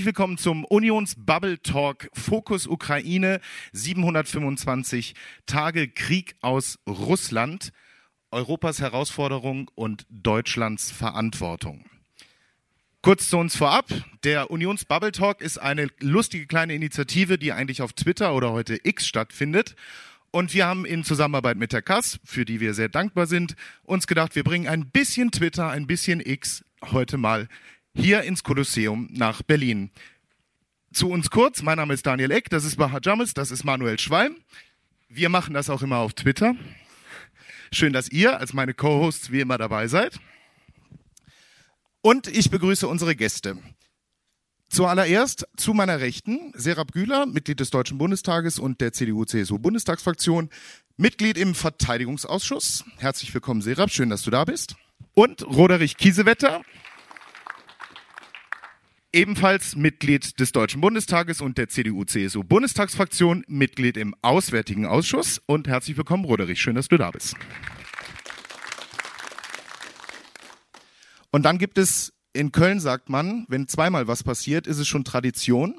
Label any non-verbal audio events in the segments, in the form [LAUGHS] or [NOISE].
Herzlich willkommen zum Unions Bubble Talk Fokus Ukraine 725 Tage Krieg aus Russland, Europas Herausforderung und Deutschlands Verantwortung. Kurz zu uns vorab. Der Unions Bubble Talk ist eine lustige kleine Initiative, die eigentlich auf Twitter oder heute X stattfindet. Und wir haben in Zusammenarbeit mit der KAS, für die wir sehr dankbar sind, uns gedacht, wir bringen ein bisschen Twitter, ein bisschen X heute mal hier ins Kolosseum nach Berlin. Zu uns kurz, mein Name ist Daniel Eck, das ist Bahar James, das ist Manuel Schwalm. Wir machen das auch immer auf Twitter. Schön, dass ihr als meine Co-Hosts wie immer dabei seid. Und ich begrüße unsere Gäste. Zuallererst zu meiner Rechten Serap Güler, Mitglied des Deutschen Bundestages und der CDU-CSU-Bundestagsfraktion, Mitglied im Verteidigungsausschuss. Herzlich willkommen, Serap, schön, dass du da bist. Und Roderich Kiesewetter, ebenfalls Mitglied des Deutschen Bundestages und der CDU-CSU-Bundestagsfraktion, Mitglied im Auswärtigen Ausschuss. Und herzlich willkommen, Roderich. Schön, dass du da bist. Und dann gibt es in Köln sagt man, wenn zweimal was passiert, ist es schon Tradition.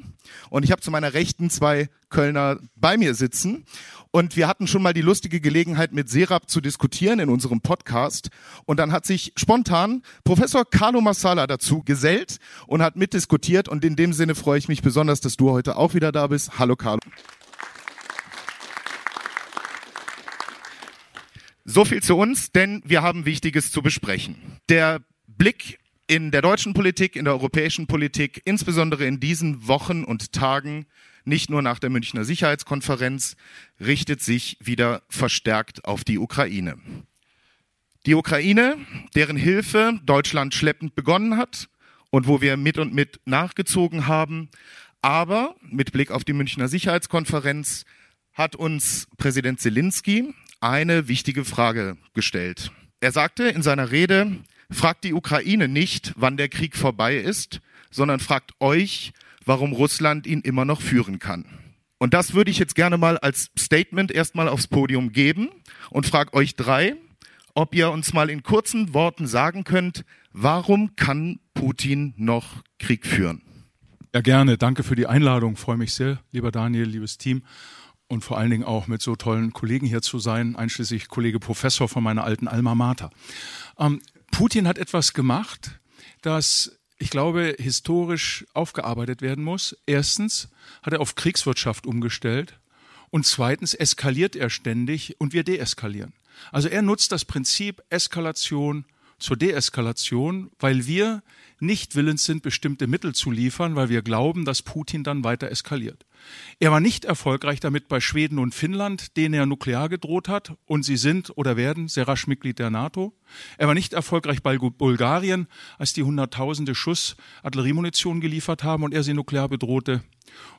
Und ich habe zu meiner Rechten zwei Kölner bei mir sitzen. Und wir hatten schon mal die lustige Gelegenheit, mit Serap zu diskutieren in unserem Podcast. Und dann hat sich spontan Professor Carlo Massala dazu gesellt und hat mitdiskutiert. Und in dem Sinne freue ich mich besonders, dass du heute auch wieder da bist. Hallo Carlo. So viel zu uns, denn wir haben Wichtiges zu besprechen. Der Blick in der deutschen Politik, in der europäischen Politik, insbesondere in diesen Wochen und Tagen, nicht nur nach der Münchner Sicherheitskonferenz, richtet sich wieder verstärkt auf die Ukraine. Die Ukraine, deren Hilfe Deutschland schleppend begonnen hat und wo wir mit und mit nachgezogen haben, aber mit Blick auf die Münchner Sicherheitskonferenz hat uns Präsident Zelensky eine wichtige Frage gestellt. Er sagte in seiner Rede, fragt die Ukraine nicht, wann der Krieg vorbei ist, sondern fragt euch, warum Russland ihn immer noch führen kann. Und das würde ich jetzt gerne mal als Statement erstmal aufs Podium geben und frage euch drei, ob ihr uns mal in kurzen Worten sagen könnt, warum kann Putin noch Krieg führen? Ja, gerne. Danke für die Einladung. Freue mich sehr, lieber Daniel, liebes Team. Und vor allen Dingen auch mit so tollen Kollegen hier zu sein, einschließlich Kollege Professor von meiner alten Alma Mater. Ähm, Putin hat etwas gemacht, das ich glaube, historisch aufgearbeitet werden muss. Erstens hat er auf Kriegswirtschaft umgestellt und zweitens eskaliert er ständig und wir deeskalieren. Also er nutzt das Prinzip Eskalation zur Deeskalation, weil wir nicht willens sind, bestimmte Mittel zu liefern, weil wir glauben, dass Putin dann weiter eskaliert. Er war nicht erfolgreich damit bei Schweden und Finnland, denen er nuklear gedroht hat, und sie sind oder werden sehr rasch Mitglied der NATO. Er war nicht erfolgreich bei Bulgarien, als die hunderttausende Schuss Artilleriemunition geliefert haben und er sie nuklear bedrohte.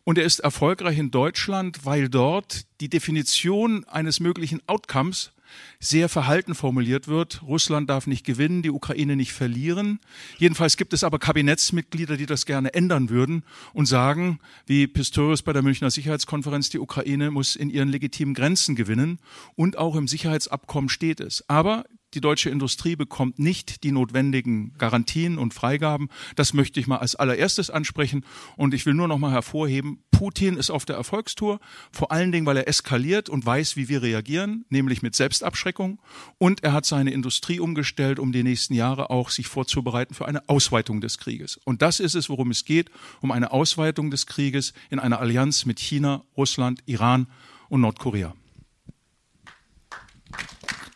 Und er ist erfolgreich in Deutschland, weil dort die Definition eines möglichen Outcomes sehr verhalten formuliert wird. Russland darf nicht gewinnen, die Ukraine nicht verlieren. Jedenfalls gibt es aber Kabinettsmitglieder, die das gerne ändern würden und sagen, wie Pistorius bei der Münchner Sicherheitskonferenz, die Ukraine muss in ihren legitimen Grenzen gewinnen und auch im Sicherheitsabkommen steht es. Aber die deutsche Industrie bekommt nicht die notwendigen Garantien und Freigaben. Das möchte ich mal als allererstes ansprechen. Und ich will nur noch mal hervorheben, Putin ist auf der Erfolgstour, vor allen Dingen, weil er eskaliert und weiß, wie wir reagieren, nämlich mit Selbstabschreckung. Und er hat seine Industrie umgestellt, um die nächsten Jahre auch sich vorzubereiten für eine Ausweitung des Krieges. Und das ist es, worum es geht, um eine Ausweitung des Krieges in einer Allianz mit China, Russland, Iran und Nordkorea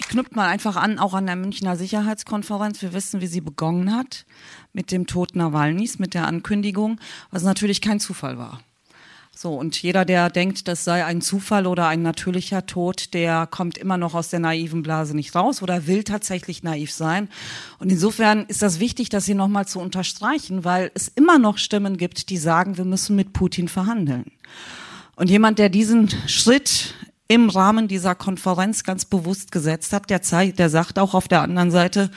knüpft mal einfach an, auch an der Münchner Sicherheitskonferenz. Wir wissen, wie sie begonnen hat mit dem Tod Nawalnys, mit der Ankündigung, was natürlich kein Zufall war. So, und jeder, der denkt, das sei ein Zufall oder ein natürlicher Tod, der kommt immer noch aus der naiven Blase nicht raus oder will tatsächlich naiv sein. Und insofern ist das wichtig, das hier nochmal zu unterstreichen, weil es immer noch Stimmen gibt, die sagen, wir müssen mit Putin verhandeln. Und jemand, der diesen Schritt im Rahmen dieser Konferenz ganz bewusst gesetzt hat. Der, der sagt auch auf der anderen Seite,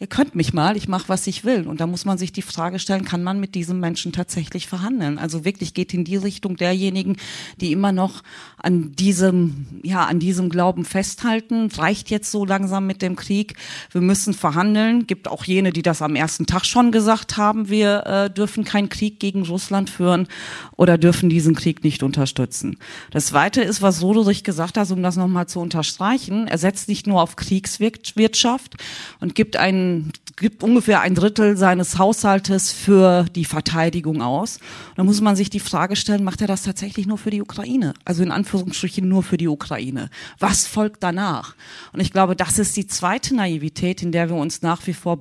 ihr könnt mich mal, ich mache, was ich will. Und da muss man sich die Frage stellen, kann man mit diesem Menschen tatsächlich verhandeln? Also wirklich geht in die Richtung derjenigen, die immer noch an diesem, ja, an diesem Glauben festhalten. Reicht jetzt so langsam mit dem Krieg. Wir müssen verhandeln. Gibt auch jene, die das am ersten Tag schon gesagt haben, wir äh, dürfen keinen Krieg gegen Russland führen oder dürfen diesen Krieg nicht unterstützen. Das Zweite ist, was Soderich gesagt hat, um das nochmal zu unterstreichen. Er setzt nicht nur auf Kriegswirtschaft und gibt einen gibt ungefähr ein Drittel seines Haushaltes für die Verteidigung aus. Da muss man sich die Frage stellen, macht er das tatsächlich nur für die Ukraine? Also in Anführungsstrichen nur für die Ukraine. Was folgt danach? Und ich glaube, das ist die zweite Naivität, in der wir uns nach wie vor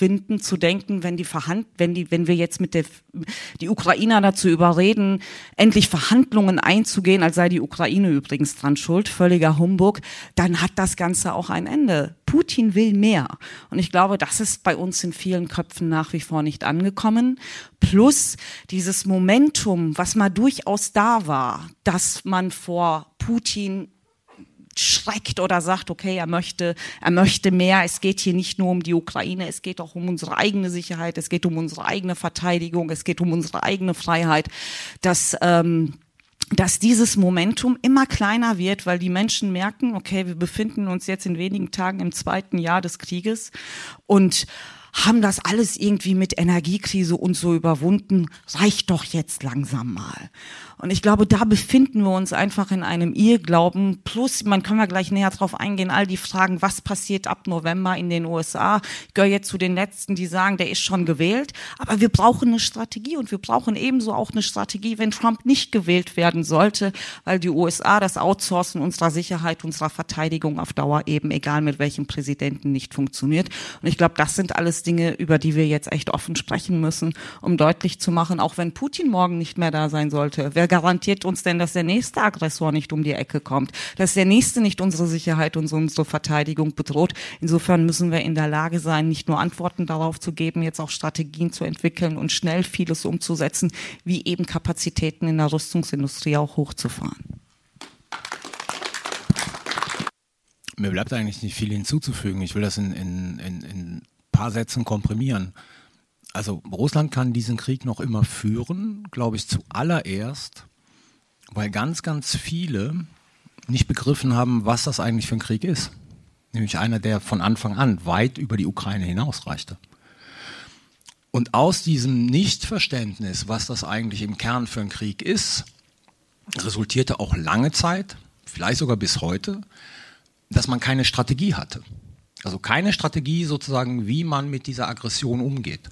finden, zu denken, wenn die Verhand wenn die, wenn wir jetzt mit der, die Ukrainer dazu überreden, endlich Verhandlungen einzugehen, als sei die Ukraine übrigens dran schuld, völliger Humbug, dann hat das Ganze auch ein Ende. Putin will mehr. Und ich glaube, das ist bei uns in vielen Köpfen nach wie vor nicht angekommen. Plus dieses Momentum, was mal durchaus da war, dass man vor Putin schreckt oder sagt, okay, er möchte, er möchte mehr. Es geht hier nicht nur um die Ukraine, es geht auch um unsere eigene Sicherheit, es geht um unsere eigene Verteidigung, es geht um unsere eigene Freiheit. Dass ähm, dass dieses Momentum immer kleiner wird, weil die Menschen merken, okay, wir befinden uns jetzt in wenigen Tagen im zweiten Jahr des Krieges und haben das alles irgendwie mit Energiekrise und so überwunden, reicht doch jetzt langsam mal. Und ich glaube, da befinden wir uns einfach in einem Irrglauben. Plus, man kann ja gleich näher drauf eingehen, all die Fragen, was passiert ab November in den USA. Ich gehöre jetzt zu den Letzten, die sagen, der ist schon gewählt. Aber wir brauchen eine Strategie und wir brauchen ebenso auch eine Strategie, wenn Trump nicht gewählt werden sollte, weil die USA das Outsourcen unserer Sicherheit, unserer Verteidigung auf Dauer eben, egal mit welchem Präsidenten, nicht funktioniert. Und ich glaube, das sind alles Dinge, über die wir jetzt echt offen sprechen müssen, um deutlich zu machen, auch wenn Putin morgen nicht mehr da sein sollte, wer garantiert uns denn, dass der nächste Aggressor nicht um die Ecke kommt, dass der nächste nicht unsere Sicherheit und unsere Verteidigung bedroht? Insofern müssen wir in der Lage sein, nicht nur Antworten darauf zu geben, jetzt auch Strategien zu entwickeln und schnell vieles umzusetzen, wie eben Kapazitäten in der Rüstungsindustrie auch hochzufahren. Mir bleibt eigentlich nicht viel hinzuzufügen. Ich will das in, in, in, in ein paar Sätzen komprimieren also Russland kann diesen Krieg noch immer führen, glaube ich, zuallererst, weil ganz, ganz viele nicht begriffen haben, was das eigentlich für ein Krieg ist. Nämlich einer, der von Anfang an weit über die Ukraine hinausreichte. Und aus diesem Nichtverständnis, was das eigentlich im Kern für ein Krieg ist, resultierte auch lange Zeit, vielleicht sogar bis heute, dass man keine Strategie hatte. Also keine Strategie sozusagen, wie man mit dieser Aggression umgeht.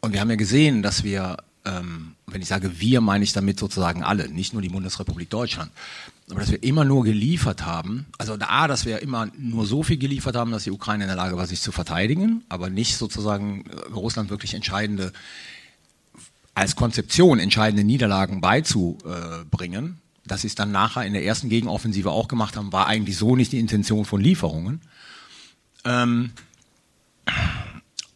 Und wir haben ja gesehen, dass wir, ähm, wenn ich sage wir, meine ich damit sozusagen alle, nicht nur die Bundesrepublik Deutschland, aber dass wir immer nur geliefert haben, also A, dass wir immer nur so viel geliefert haben, dass die Ukraine in der Lage war, sich zu verteidigen, aber nicht sozusagen äh, Russland wirklich entscheidende, als Konzeption entscheidende Niederlagen beizubringen. Dass sie es dann nachher in der ersten Gegenoffensive auch gemacht haben, war eigentlich so nicht die Intention von Lieferungen. Ähm,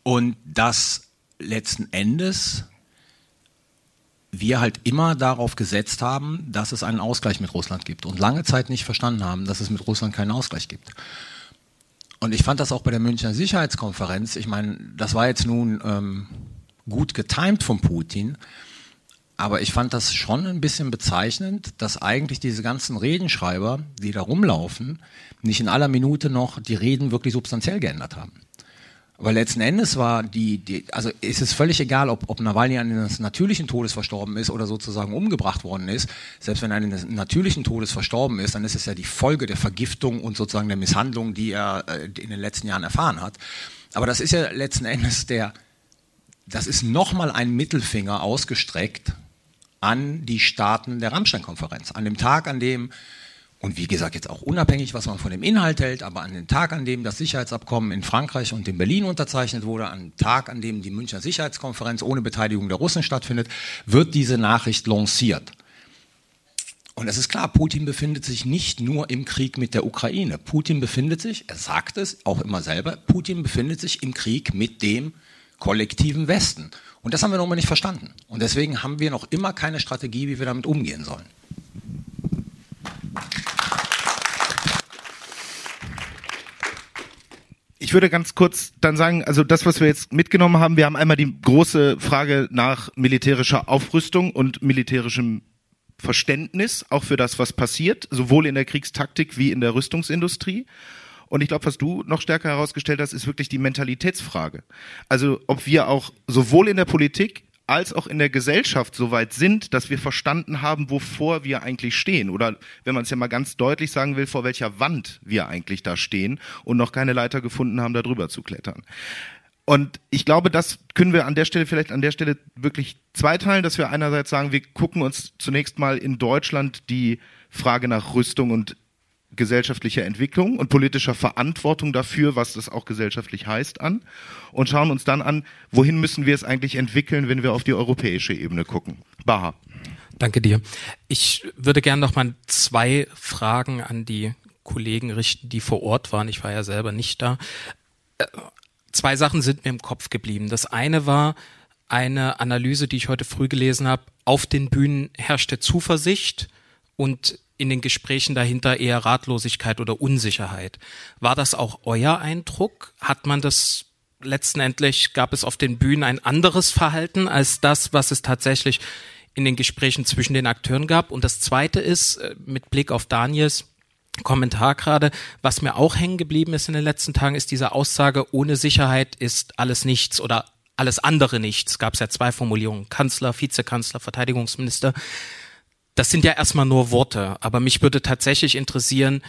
und dass letzten Endes wir halt immer darauf gesetzt haben, dass es einen Ausgleich mit Russland gibt und lange Zeit nicht verstanden haben, dass es mit Russland keinen Ausgleich gibt. Und ich fand das auch bei der Münchner Sicherheitskonferenz, ich meine, das war jetzt nun ähm, gut getimt von Putin, aber ich fand das schon ein bisschen bezeichnend, dass eigentlich diese ganzen Redenschreiber, die da rumlaufen, nicht in aller Minute noch die Reden wirklich substanziell geändert haben. Aber letzten Endes war die, die also ist es völlig egal, ob, ob Nawalny eines natürlichen Todes verstorben ist oder sozusagen umgebracht worden ist. Selbst wenn er eines natürlichen Todes verstorben ist, dann ist es ja die Folge der Vergiftung und sozusagen der Misshandlung, die er äh, in den letzten Jahren erfahren hat. Aber das ist ja letzten Endes der, das ist nochmal ein Mittelfinger ausgestreckt an die Staaten der Rammstein-Konferenz. An dem Tag, an dem und wie gesagt, jetzt auch unabhängig, was man von dem Inhalt hält, aber an dem Tag, an dem das Sicherheitsabkommen in Frankreich und in Berlin unterzeichnet wurde, an dem Tag, an dem die Münchner Sicherheitskonferenz ohne Beteiligung der Russen stattfindet, wird diese Nachricht lanciert. Und es ist klar, Putin befindet sich nicht nur im Krieg mit der Ukraine. Putin befindet sich, er sagt es auch immer selber, Putin befindet sich im Krieg mit dem kollektiven Westen. Und das haben wir noch mal nicht verstanden. Und deswegen haben wir noch immer keine Strategie, wie wir damit umgehen sollen. ich würde ganz kurz dann sagen, also das, was wir jetzt mitgenommen haben, wir haben einmal die große Frage nach militärischer Aufrüstung und militärischem Verständnis, auch für das, was passiert, sowohl in der Kriegstaktik wie in der Rüstungsindustrie. Und ich glaube, was du noch stärker herausgestellt hast, ist wirklich die Mentalitätsfrage. Also ob wir auch sowohl in der Politik als auch in der Gesellschaft so weit sind, dass wir verstanden haben, wovor wir eigentlich stehen. Oder wenn man es ja mal ganz deutlich sagen will, vor welcher Wand wir eigentlich da stehen und noch keine Leiter gefunden haben, da drüber zu klettern. Und ich glaube, das können wir an der Stelle vielleicht an der Stelle wirklich zweiteilen, dass wir einerseits sagen, wir gucken uns zunächst mal in Deutschland die Frage nach Rüstung und gesellschaftlicher Entwicklung und politischer Verantwortung dafür, was das auch gesellschaftlich heißt, an und schauen uns dann an, wohin müssen wir es eigentlich entwickeln, wenn wir auf die europäische Ebene gucken. Baha. Danke dir. Ich würde gerne noch mal zwei Fragen an die Kollegen richten, die vor Ort waren. Ich war ja selber nicht da. Äh, zwei Sachen sind mir im Kopf geblieben. Das eine war eine Analyse, die ich heute früh gelesen habe. Auf den Bühnen herrschte Zuversicht und in den Gesprächen dahinter eher Ratlosigkeit oder Unsicherheit. War das auch euer Eindruck? Hat man das letztendlich, gab es auf den Bühnen ein anderes Verhalten als das, was es tatsächlich in den Gesprächen zwischen den Akteuren gab? Und das Zweite ist, äh, mit Blick auf Daniels Kommentar gerade, was mir auch hängen geblieben ist in den letzten Tagen, ist diese Aussage, ohne Sicherheit ist alles nichts oder alles andere nichts. Gab es ja zwei Formulierungen, Kanzler, Vizekanzler, Verteidigungsminister das sind ja erstmal nur Worte, aber mich würde tatsächlich interessieren,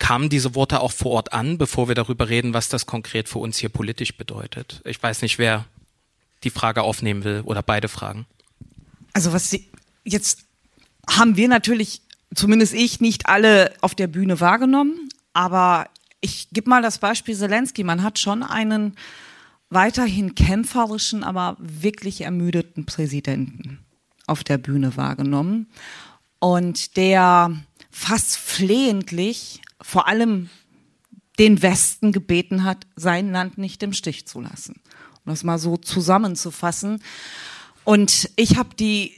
kamen diese Worte auch vor Ort an, bevor wir darüber reden, was das konkret für uns hier politisch bedeutet? Ich weiß nicht, wer die Frage aufnehmen will oder beide Fragen. Also was Sie, jetzt haben wir natürlich, zumindest ich, nicht alle auf der Bühne wahrgenommen, aber ich gebe mal das Beispiel Zelensky. Man hat schon einen weiterhin kämpferischen, aber wirklich ermüdeten Präsidenten auf der Bühne wahrgenommen und der fast flehentlich vor allem den Westen gebeten hat, sein Land nicht im Stich zu lassen. Um das mal so zusammenzufassen. Und ich habe die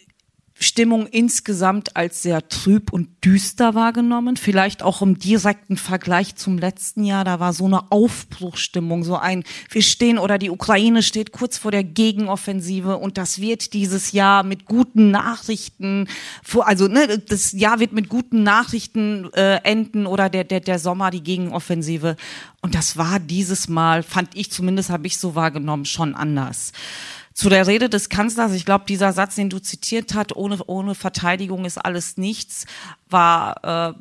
Stimmung insgesamt als sehr trüb und düster wahrgenommen. Vielleicht auch im direkten Vergleich zum letzten Jahr. Da war so eine Aufbruchstimmung, so ein, wir stehen oder die Ukraine steht kurz vor der Gegenoffensive und das wird dieses Jahr mit guten Nachrichten, also ne, das Jahr wird mit guten Nachrichten äh, enden oder der, der, der Sommer die Gegenoffensive. Und das war dieses Mal, fand ich zumindest, habe ich so wahrgenommen, schon anders. Zu der Rede des Kanzlers, ich glaube, dieser Satz, den du zitiert hast, ohne, ohne Verteidigung ist alles nichts, war äh,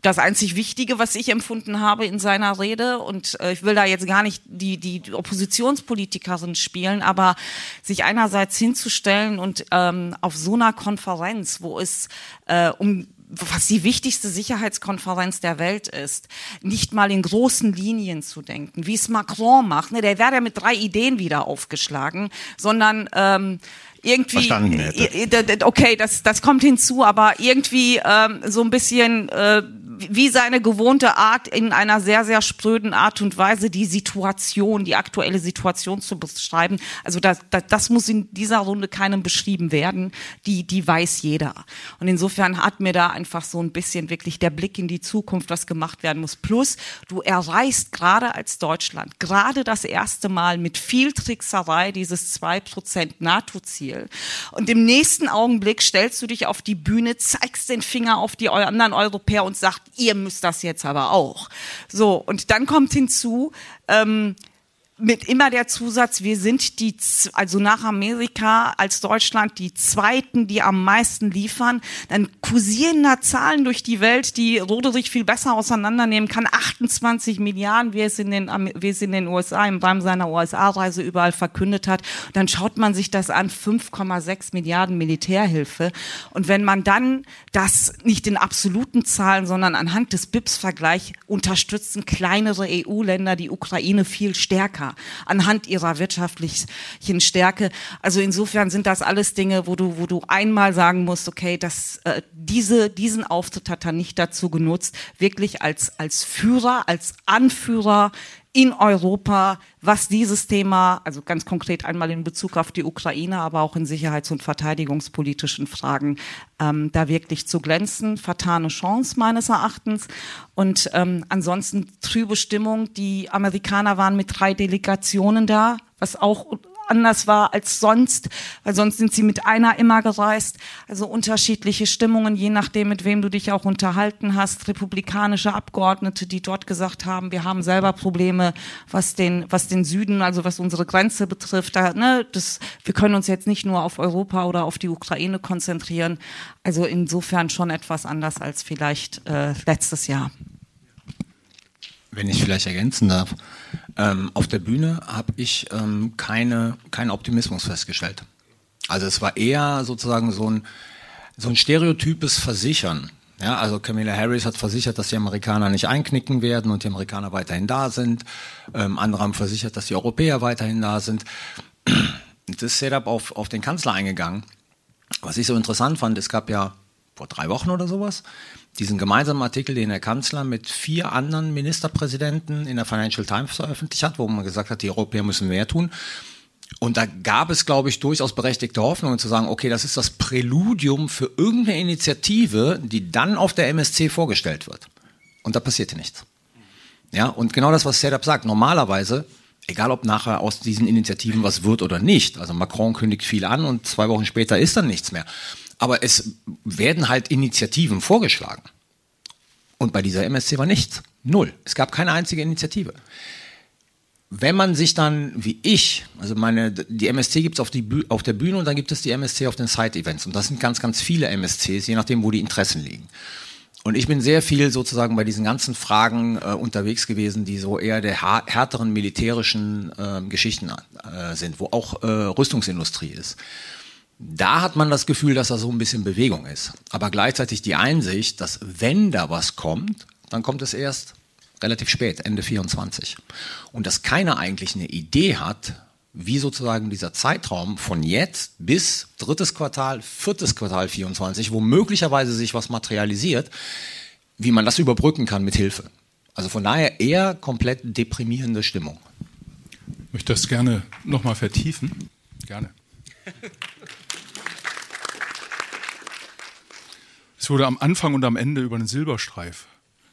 das einzig Wichtige, was ich empfunden habe in seiner Rede. Und äh, ich will da jetzt gar nicht die, die Oppositionspolitikerin spielen, aber sich einerseits hinzustellen und ähm, auf so einer Konferenz, wo es äh, um was die wichtigste Sicherheitskonferenz der Welt ist, nicht mal in großen Linien zu denken, wie es Macron macht. Ne, der wäre ja mit drei Ideen wieder aufgeschlagen, sondern ähm, irgendwie, okay, das, das kommt hinzu, aber irgendwie ähm, so ein bisschen äh, wie seine gewohnte Art, in einer sehr, sehr spröden Art und Weise die Situation, die aktuelle Situation zu beschreiben. Also das, das, das muss in dieser Runde keinem beschrieben werden. Die, die weiß jeder. Und insofern hat mir da einfach so ein bisschen wirklich der Blick in die Zukunft, was gemacht werden muss. Plus, du erreichst gerade als Deutschland, gerade das erste Mal mit viel Trickserei dieses 2% NATO-Ziel. Und im nächsten Augenblick stellst du dich auf die Bühne, zeigst den Finger auf die anderen Europäer und sagst, ihr müsst das jetzt aber auch. So, und dann kommt hinzu, ähm, mit immer der Zusatz, wir sind die, also nach Amerika als Deutschland die zweiten, die am meisten liefern, dann kursieren da Zahlen durch die Welt, die Roderich viel besser auseinandernehmen kann. 28 Milliarden, wie es in den, wie es in den USA im Rahmen seiner USA-Reise überall verkündet hat. Dann schaut man sich das an, 5,6 Milliarden Militärhilfe. Und wenn man dann das nicht in absoluten Zahlen, sondern anhand des BIPS-Vergleich unterstützen kleinere EU-Länder die Ukraine viel stärker anhand ihrer wirtschaftlichen Stärke. Also insofern sind das alles Dinge, wo du, wo du einmal sagen musst, okay, das, äh, diese, diesen Auftritt hat er nicht dazu genutzt, wirklich als, als Führer, als Anführer in Europa, was dieses Thema, also ganz konkret einmal in Bezug auf die Ukraine, aber auch in sicherheits- und verteidigungspolitischen Fragen, ähm, da wirklich zu glänzen. Vertane Chance meines Erachtens. Und ähm, ansonsten trübe Stimmung. Die Amerikaner waren mit drei Delegationen da, was auch anders war als sonst, weil sonst sind sie mit einer immer gereist. Also unterschiedliche Stimmungen, je nachdem, mit wem du dich auch unterhalten hast. Republikanische Abgeordnete, die dort gesagt haben, wir haben selber Probleme, was den, was den Süden, also was unsere Grenze betrifft. Da, ne, das, wir können uns jetzt nicht nur auf Europa oder auf die Ukraine konzentrieren. Also insofern schon etwas anders als vielleicht äh, letztes Jahr. Wenn ich vielleicht ergänzen darf. Ähm, auf der Bühne habe ich ähm, keine, keinen Optimismus festgestellt. Also es war eher sozusagen so ein, so ein stereotypes Versichern. Ja, also Camilla Harris hat versichert, dass die Amerikaner nicht einknicken werden und die Amerikaner weiterhin da sind. Ähm, andere haben versichert, dass die Europäer weiterhin da sind. Das Setup auf, auf den Kanzler eingegangen. Was ich so interessant fand, es gab ja vor drei Wochen oder sowas diesen gemeinsamen Artikel, den der Kanzler mit vier anderen Ministerpräsidenten in der Financial Times veröffentlicht hat, wo man gesagt hat, die Europäer müssen mehr tun. Und da gab es, glaube ich, durchaus berechtigte Hoffnungen zu sagen, okay, das ist das Präludium für irgendeine Initiative, die dann auf der MSC vorgestellt wird. Und da passierte nichts. Ja, und genau das, was Setup sagt, normalerweise, egal ob nachher aus diesen Initiativen was wird oder nicht, also Macron kündigt viel an und zwei Wochen später ist dann nichts mehr. Aber es werden halt Initiativen vorgeschlagen. Und bei dieser MSC war nichts. Null. Es gab keine einzige Initiative. Wenn man sich dann, wie ich, also meine, die MSC gibt es auf, auf der Bühne und dann gibt es die MSC auf den Side-Events. Und das sind ganz, ganz viele MSCs, je nachdem, wo die Interessen liegen. Und ich bin sehr viel sozusagen bei diesen ganzen Fragen äh, unterwegs gewesen, die so eher der härteren militärischen äh, Geschichten äh, sind, wo auch äh, Rüstungsindustrie ist da hat man das Gefühl, dass da so ein bisschen Bewegung ist. Aber gleichzeitig die Einsicht, dass wenn da was kommt, dann kommt es erst relativ spät, Ende 24. Und dass keiner eigentlich eine Idee hat, wie sozusagen dieser Zeitraum von jetzt bis drittes Quartal, viertes Quartal 24, wo möglicherweise sich was materialisiert, wie man das überbrücken kann mit Hilfe. Also von daher eher komplett deprimierende Stimmung. Ich möchte das gerne nochmal vertiefen. Gerne. [LAUGHS] Es wurde am Anfang und am Ende über den Silberstreif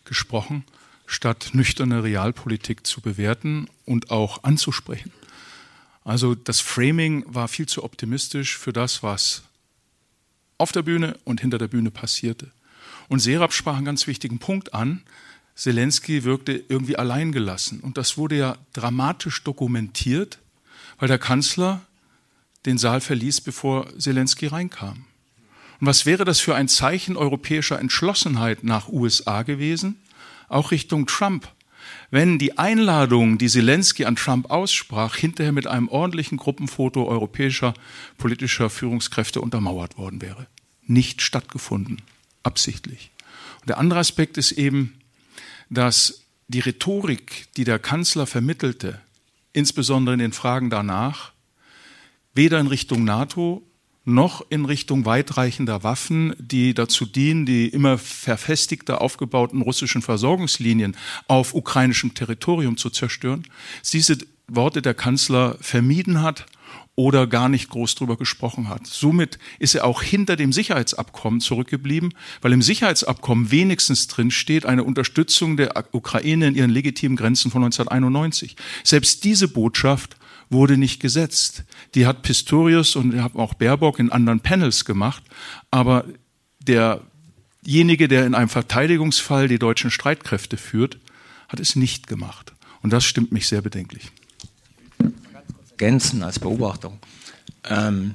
gesprochen, statt nüchterne Realpolitik zu bewerten und auch anzusprechen. Also das Framing war viel zu optimistisch für das, was auf der Bühne und hinter der Bühne passierte. Und Serap sprach einen ganz wichtigen Punkt an. Zelensky wirkte irgendwie alleingelassen. Und das wurde ja dramatisch dokumentiert, weil der Kanzler den Saal verließ, bevor Zelensky reinkam. Und was wäre das für ein Zeichen europäischer Entschlossenheit nach USA gewesen? Auch Richtung Trump. Wenn die Einladung, die Zelensky an Trump aussprach, hinterher mit einem ordentlichen Gruppenfoto europäischer politischer Führungskräfte untermauert worden wäre. Nicht stattgefunden. Absichtlich. Und der andere Aspekt ist eben, dass die Rhetorik, die der Kanzler vermittelte, insbesondere in den Fragen danach, weder in Richtung NATO noch in Richtung weitreichender Waffen, die dazu dienen, die immer verfestigter aufgebauten russischen Versorgungslinien auf ukrainischem Territorium zu zerstören, diese Worte der Kanzler vermieden hat oder gar nicht groß drüber gesprochen hat. Somit ist er auch hinter dem Sicherheitsabkommen zurückgeblieben, weil im Sicherheitsabkommen wenigstens drin steht eine Unterstützung der Ukraine in ihren legitimen Grenzen von 1991. Selbst diese Botschaft wurde nicht gesetzt. Die hat Pistorius und auch Baerbock in anderen Panels gemacht, aber derjenige, der in einem Verteidigungsfall die deutschen Streitkräfte führt, hat es nicht gemacht. Und das stimmt mich sehr bedenklich. Ergänzen als Beobachtung. Ähm,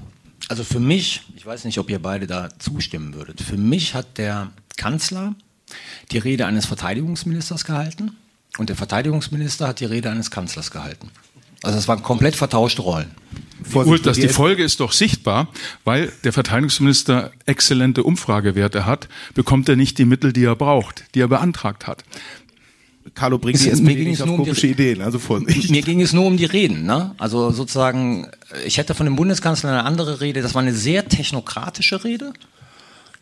also für mich, ich weiß nicht, ob ihr beide da zustimmen würdet, für mich hat der Kanzler die Rede eines Verteidigungsministers gehalten und der Verteidigungsminister hat die Rede eines Kanzlers gehalten. Also es waren komplett vertauschte Rollen. Vorsicht, das, die Folge ist doch sichtbar, weil der Verteidigungsminister exzellente Umfragewerte hat, bekommt er nicht die Mittel, die er braucht, die er beantragt hat. Carlo bringt die SPD nicht auf komische um Ideen, also Vorsicht. Mir ging es nur um die Reden. Ne? Also sozusagen, ich hätte von dem Bundeskanzler eine andere Rede, das war eine sehr technokratische Rede.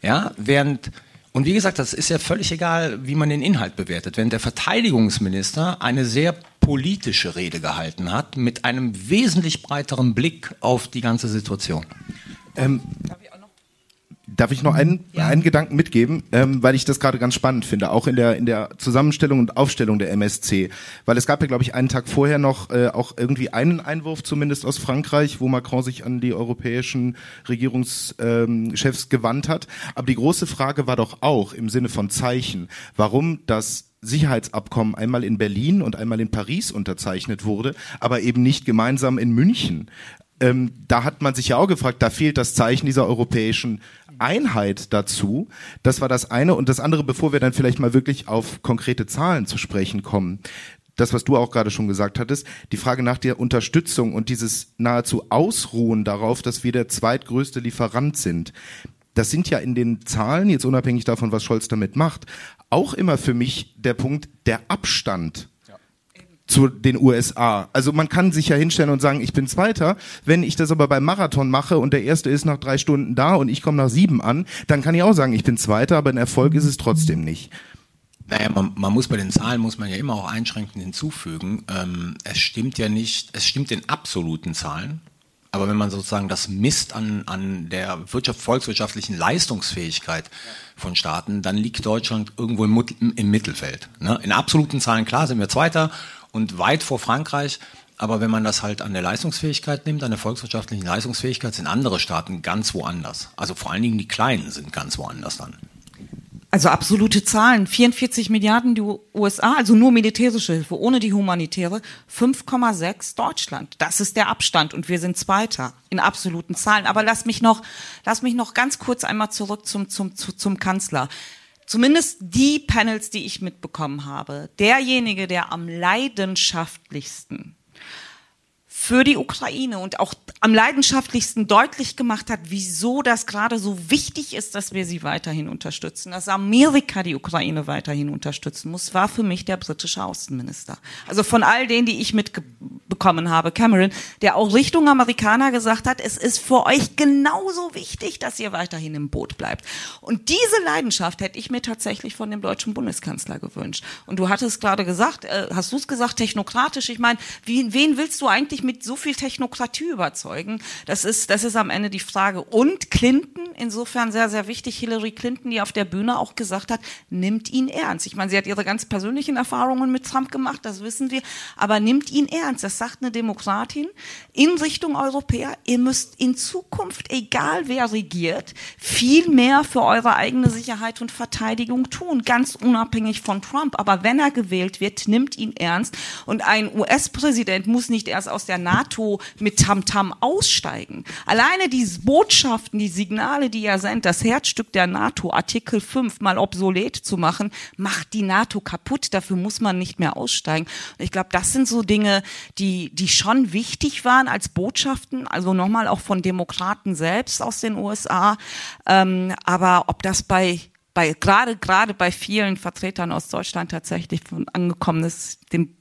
Ja, während Und wie gesagt, das ist ja völlig egal, wie man den Inhalt bewertet. Wenn der Verteidigungsminister eine sehr politische Rede gehalten hat, mit einem wesentlich breiteren Blick auf die ganze Situation. Ähm, Darf ich noch einen, ja. einen Gedanken mitgeben, ähm, weil ich das gerade ganz spannend finde, auch in der in der Zusammenstellung und Aufstellung der MSC, weil es gab ja glaube ich einen Tag vorher noch äh, auch irgendwie einen Einwurf zumindest aus Frankreich, wo Macron sich an die europäischen Regierungschefs ähm, gewandt hat. Aber die große Frage war doch auch im Sinne von Zeichen, warum das Sicherheitsabkommen einmal in Berlin und einmal in Paris unterzeichnet wurde, aber eben nicht gemeinsam in München. Ähm, da hat man sich ja auch gefragt, da fehlt das Zeichen dieser europäischen Einheit dazu. Das war das eine. Und das andere, bevor wir dann vielleicht mal wirklich auf konkrete Zahlen zu sprechen kommen. Das, was du auch gerade schon gesagt hattest, die Frage nach der Unterstützung und dieses nahezu Ausruhen darauf, dass wir der zweitgrößte Lieferant sind. Das sind ja in den Zahlen, jetzt unabhängig davon, was Scholz damit macht, auch immer für mich der Punkt der Abstand zu den USA. Also man kann sich ja hinstellen und sagen, ich bin Zweiter. Wenn ich das aber beim Marathon mache und der Erste ist nach drei Stunden da und ich komme nach sieben an, dann kann ich auch sagen, ich bin Zweiter, aber ein Erfolg ist es trotzdem nicht. Naja, man, man muss bei den Zahlen muss man ja immer auch einschränkend hinzufügen. Ähm, es stimmt ja nicht, es stimmt in absoluten Zahlen, aber wenn man sozusagen das misst an, an der Wirtschaft, volkswirtschaftlichen Leistungsfähigkeit von Staaten, dann liegt Deutschland irgendwo im, im Mittelfeld. Ne? In absoluten Zahlen, klar, sind wir Zweiter und weit vor Frankreich. Aber wenn man das halt an der Leistungsfähigkeit nimmt, an der volkswirtschaftlichen Leistungsfähigkeit, sind andere Staaten ganz woanders. Also vor allen Dingen die Kleinen sind ganz woanders dann. Also absolute Zahlen. 44 Milliarden die USA, also nur militärische Hilfe, ohne die humanitäre. 5,6 Deutschland. Das ist der Abstand und wir sind Zweiter in absoluten Zahlen. Aber lass mich noch, lass mich noch ganz kurz einmal zurück zum, zum, zum Kanzler zumindest die Panels, die ich mitbekommen habe, derjenige, der am leidenschaftlichsten für die Ukraine und auch am leidenschaftlichsten deutlich gemacht hat, wieso das gerade so wichtig ist, dass wir sie weiterhin unterstützen, dass Amerika die Ukraine weiterhin unterstützen muss, war für mich der britische Außenminister. Also von all denen, die ich mitbekommen habe, Cameron, der auch Richtung Amerikaner gesagt hat, es ist für euch genauso wichtig, dass ihr weiterhin im Boot bleibt. Und diese Leidenschaft hätte ich mir tatsächlich von dem deutschen Bundeskanzler gewünscht. Und du hattest gerade gesagt, äh, hast du es gesagt, technokratisch. Ich meine, wen willst du eigentlich mit so viel Technokratie überzeugen? Das ist, das ist am Ende die Frage. Und Clinton, insofern sehr, sehr wichtig, Hillary Clinton, die auf der Bühne auch gesagt hat, nimmt ihn ernst. Ich meine, sie hat ihre ganz persönlichen Erfahrungen mit Trump gemacht, das wissen wir, aber nimmt ihn ernst. Das sagt eine Demokratin in Richtung Europäer. Ihr müsst in Zukunft, egal wer regiert, viel mehr für eure eigene Sicherheit und Verteidigung tun, ganz unabhängig von Trump. Aber wenn er gewählt wird, nimmt ihn ernst. Und ein US-Präsident muss nicht erst aus der der NATO mit Tamtam -Tam aussteigen. Alleine die Botschaften, die Signale, die er sendet, das Herzstück der NATO, Artikel 5 mal obsolet zu machen, macht die NATO kaputt. Dafür muss man nicht mehr aussteigen. Ich glaube, das sind so Dinge, die, die schon wichtig waren als Botschaften, also nochmal auch von Demokraten selbst aus den USA. Ähm, aber ob das bei bei, gerade, gerade bei vielen Vertretern aus Deutschland tatsächlich angekommen ist, dem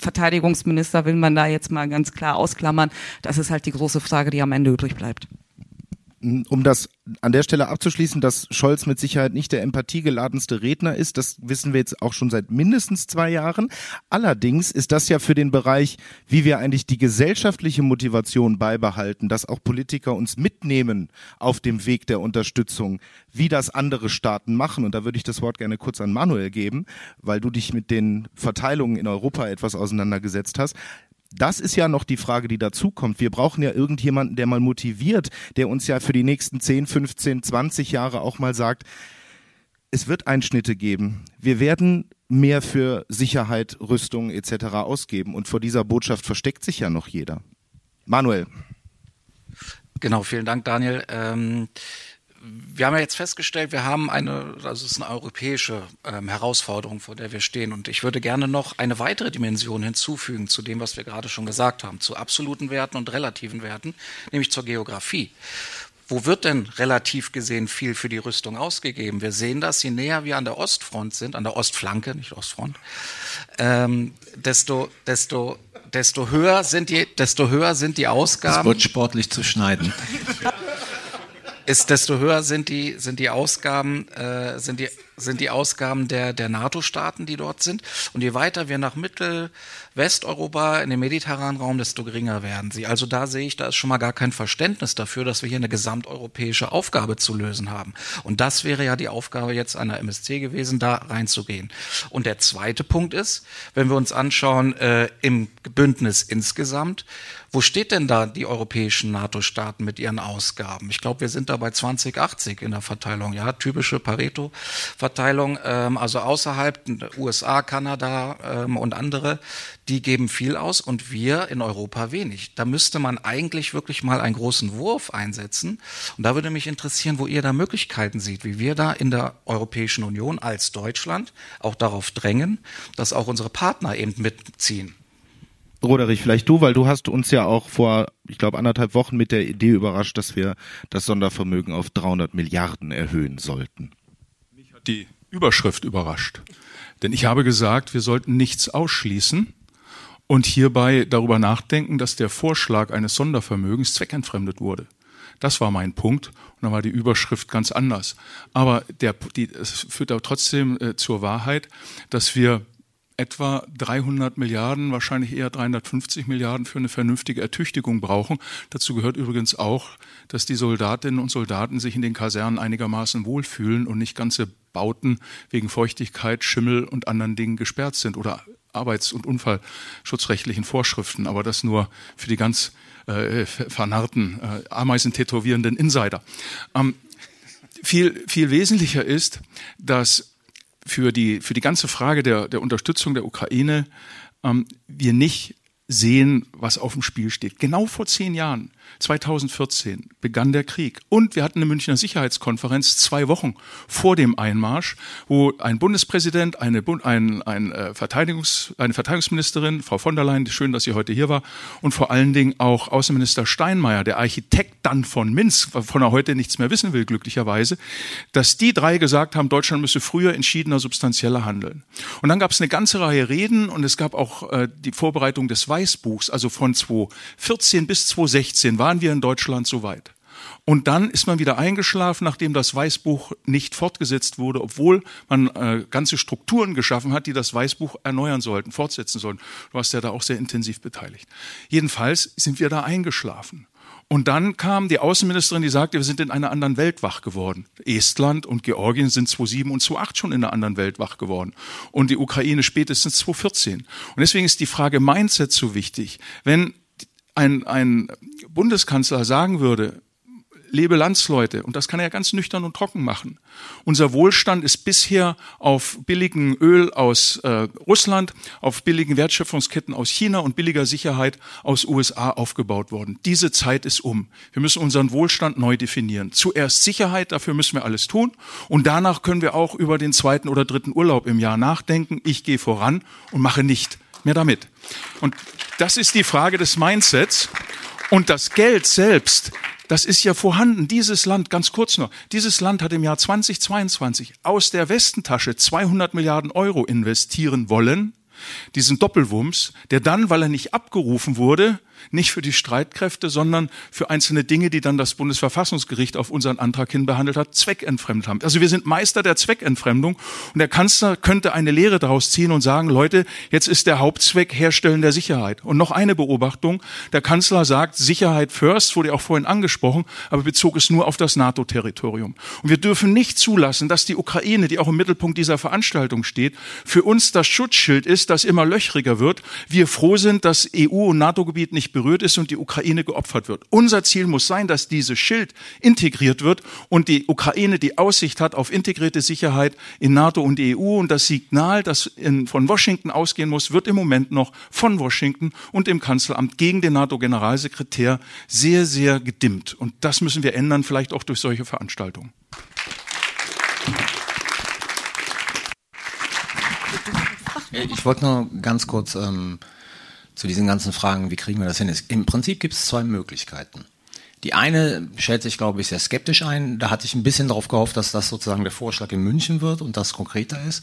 Verteidigungsminister will man da jetzt mal ganz klar ausklammern. Das ist halt die große Frage, die am Ende übrig bleibt um das an der Stelle abzuschließen, dass Scholz mit Sicherheit nicht der empathiegeladenste Redner ist, das wissen wir jetzt auch schon seit mindestens zwei Jahren. Allerdings ist das ja für den Bereich, wie wir eigentlich die gesellschaftliche Motivation beibehalten, dass auch Politiker uns mitnehmen auf dem Weg der Unterstützung, wie das andere Staaten machen. Und da würde ich das Wort gerne kurz an Manuel geben, weil du dich mit den Verteilungen in Europa etwas auseinandergesetzt hast. Das ist ja noch die Frage, die dazukommt. Wir brauchen ja irgendjemanden, der mal motiviert, der uns ja für die nächsten 10, 15, 20 Jahre auch mal sagt, es wird Einschnitte geben. Wir werden mehr für Sicherheit, Rüstung etc. ausgeben. Und vor dieser Botschaft versteckt sich ja noch jeder. Manuel. Genau, vielen Dank, Daniel. Ähm wir haben ja jetzt festgestellt, wir haben eine, also es ist eine europäische ähm, Herausforderung, vor der wir stehen. Und ich würde gerne noch eine weitere Dimension hinzufügen zu dem, was wir gerade schon gesagt haben, zu absoluten Werten und relativen Werten, nämlich zur Geografie. Wo wird denn relativ gesehen viel für die Rüstung ausgegeben? Wir sehen das, je näher wir an der Ostfront sind, an der Ostflanke, nicht Ostfront, ähm, desto, desto, desto höher sind die, desto höher sind die Ausgaben. Es wird sportlich zu schneiden. [LAUGHS] ist, desto höher sind die, sind die Ausgaben, äh, sind die, sind die Ausgaben der, der NATO-Staaten, die dort sind. Und je weiter wir nach Mittel, Westeuropa, in den mediterranen Raum, desto geringer werden sie. Also da sehe ich, da ist schon mal gar kein Verständnis dafür, dass wir hier eine gesamteuropäische Aufgabe zu lösen haben. Und das wäre ja die Aufgabe jetzt einer MSC gewesen, da reinzugehen. Und der zweite Punkt ist, wenn wir uns anschauen, äh, im Bündnis insgesamt, wo steht denn da die europäischen NATO-Staaten mit ihren Ausgaben? Ich glaube, wir sind da bei 2080 in der Verteilung, ja, typische Pareto-Verteilung, ähm, also außerhalb USA, Kanada ähm, und andere, die geben viel aus und wir in Europa wenig. Da müsste man eigentlich wirklich mal einen großen Wurf einsetzen. Und da würde mich interessieren, wo ihr da Möglichkeiten seht, wie wir da in der Europäischen Union als Deutschland auch darauf drängen, dass auch unsere Partner eben mitziehen. Roderich, vielleicht du, weil du hast uns ja auch vor, ich glaube, anderthalb Wochen mit der Idee überrascht, dass wir das Sondervermögen auf 300 Milliarden erhöhen sollten. Mich hat die Überschrift überrascht. Denn ich habe gesagt, wir sollten nichts ausschließen und hierbei darüber nachdenken, dass der Vorschlag eines Sondervermögens zweckentfremdet wurde. Das war mein Punkt. Und dann war die Überschrift ganz anders. Aber der, die, es führt auch trotzdem äh, zur Wahrheit, dass wir etwa 300 Milliarden, wahrscheinlich eher 350 Milliarden für eine vernünftige Ertüchtigung brauchen. Dazu gehört übrigens auch, dass die Soldatinnen und Soldaten sich in den Kasernen einigermaßen wohlfühlen und nicht ganze Bauten wegen Feuchtigkeit, Schimmel und anderen Dingen gesperrt sind oder arbeits- und unfallschutzrechtlichen Vorschriften. Aber das nur für die ganz äh, vernarrten, äh, Ameisen Insider. Ähm, viel, viel wesentlicher ist, dass für die, für die ganze Frage der, der Unterstützung der Ukraine ähm, wir nicht sehen, was auf dem Spiel steht. Genau vor zehn Jahren 2014 begann der Krieg. Und wir hatten eine Münchner Sicherheitskonferenz zwei Wochen vor dem Einmarsch, wo ein Bundespräsident, eine, ein, ein, äh, Verteidigungs-, eine Verteidigungsministerin, Frau von der Leyen, schön, dass sie heute hier war, und vor allen Dingen auch Außenminister Steinmeier, der Architekt dann von Minsk, von er heute nichts mehr wissen will, glücklicherweise, dass die drei gesagt haben, Deutschland müsse früher entschiedener, substanzieller handeln. Und dann gab es eine ganze Reihe Reden und es gab auch äh, die Vorbereitung des Weißbuchs, also von 2014 bis 2016 waren wir in Deutschland so weit. Und dann ist man wieder eingeschlafen, nachdem das Weißbuch nicht fortgesetzt wurde, obwohl man äh, ganze Strukturen geschaffen hat, die das Weißbuch erneuern sollten, fortsetzen sollten. Du warst ja da auch sehr intensiv beteiligt. Jedenfalls sind wir da eingeschlafen. Und dann kam die Außenministerin, die sagte, wir sind in einer anderen Welt wach geworden. Estland und Georgien sind 2007 und 2008 schon in einer anderen Welt wach geworden. Und die Ukraine spätestens 2014. Und deswegen ist die Frage Mindset so wichtig. Wenn ein, ein Bundeskanzler sagen würde, lebe Landsleute, und das kann er ganz nüchtern und trocken machen. Unser Wohlstand ist bisher auf billigen Öl aus äh, Russland, auf billigen Wertschöpfungsketten aus China und billiger Sicherheit aus USA aufgebaut worden. Diese Zeit ist um. Wir müssen unseren Wohlstand neu definieren. Zuerst Sicherheit, dafür müssen wir alles tun. Und danach können wir auch über den zweiten oder dritten Urlaub im Jahr nachdenken. Ich gehe voran und mache nicht mehr damit. Und das ist die Frage des Mindsets. Und das Geld selbst, das ist ja vorhanden. Dieses Land, ganz kurz noch, dieses Land hat im Jahr 2022 aus der Westentasche 200 Milliarden Euro investieren wollen. Diesen Doppelwumms, der dann, weil er nicht abgerufen wurde, nicht für die Streitkräfte, sondern für einzelne Dinge, die dann das Bundesverfassungsgericht auf unseren Antrag hin behandelt hat, zweckentfremdet haben. Also wir sind Meister der Zweckentfremdung und der Kanzler könnte eine Lehre daraus ziehen und sagen, Leute, jetzt ist der Hauptzweck Herstellen der Sicherheit. Und noch eine Beobachtung, der Kanzler sagt, Sicherheit first, wurde auch vorhin angesprochen, aber bezog es nur auf das NATO-Territorium. Und wir dürfen nicht zulassen, dass die Ukraine, die auch im Mittelpunkt dieser Veranstaltung steht, für uns das Schutzschild ist, das immer löchriger wird. Wir froh sind, dass EU- und NATO-Gebiet nicht berührt ist und die Ukraine geopfert wird. Unser Ziel muss sein, dass dieses Schild integriert wird und die Ukraine die Aussicht hat auf integrierte Sicherheit in NATO und EU. Und das Signal, das in, von Washington ausgehen muss, wird im Moment noch von Washington und dem Kanzleramt gegen den NATO-Generalsekretär sehr, sehr gedimmt. Und das müssen wir ändern, vielleicht auch durch solche Veranstaltungen. Ich wollte nur ganz kurz ähm, zu diesen ganzen Fragen, wie kriegen wir das hin? Im Prinzip gibt es zwei Möglichkeiten. Die eine schätze ich, glaube ich, sehr skeptisch ein. Da hatte ich ein bisschen darauf gehofft, dass das sozusagen der Vorschlag in München wird und das konkreter ist.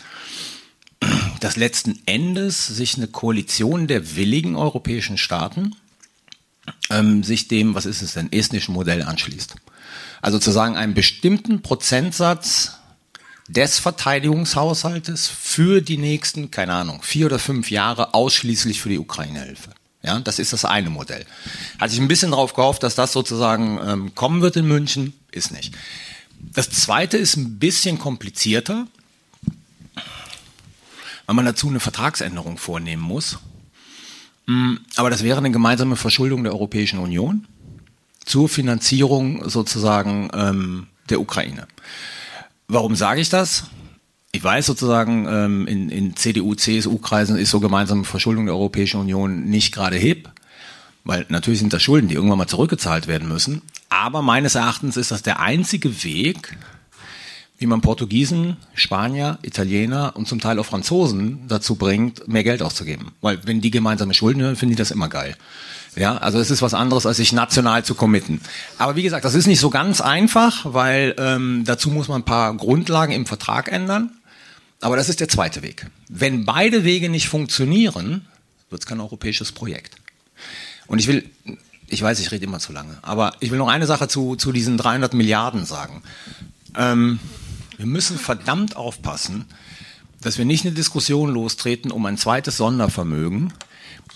Dass letzten Endes sich eine Koalition der willigen europäischen Staaten ähm, sich dem, was ist es denn, estnischen Modell anschließt. Also zu sagen, einen bestimmten Prozentsatz des Verteidigungshaushaltes für die nächsten, keine Ahnung, vier oder fünf Jahre ausschließlich für die Ukraine-Hilfe. Ja, das ist das eine Modell. Hatte ich ein bisschen darauf gehofft, dass das sozusagen ähm, kommen wird in München, ist nicht. Das zweite ist ein bisschen komplizierter, weil man dazu eine Vertragsänderung vornehmen muss. Mm, aber das wäre eine gemeinsame Verschuldung der Europäischen Union zur Finanzierung sozusagen ähm, der Ukraine. Warum sage ich das? Ich weiß sozusagen, ähm, in, in CDU, CSU-Kreisen ist so gemeinsame Verschuldung der Europäischen Union nicht gerade hip, weil natürlich sind das Schulden, die irgendwann mal zurückgezahlt werden müssen. Aber meines Erachtens ist das der einzige Weg, wie man Portugiesen, Spanier, Italiener und zum Teil auch Franzosen dazu bringt, mehr Geld auszugeben. Weil wenn die gemeinsame Schulden hören, finden die das immer geil. Ja, also es ist was anderes, als sich national zu committen. Aber wie gesagt, das ist nicht so ganz einfach, weil ähm, dazu muss man ein paar Grundlagen im Vertrag ändern. Aber das ist der zweite Weg. Wenn beide Wege nicht funktionieren, wird es kein europäisches Projekt. Und ich will, ich weiß, ich rede immer zu lange, aber ich will noch eine Sache zu, zu diesen 300 Milliarden sagen. Ähm, wir müssen verdammt aufpassen, dass wir nicht eine Diskussion lostreten um ein zweites Sondervermögen,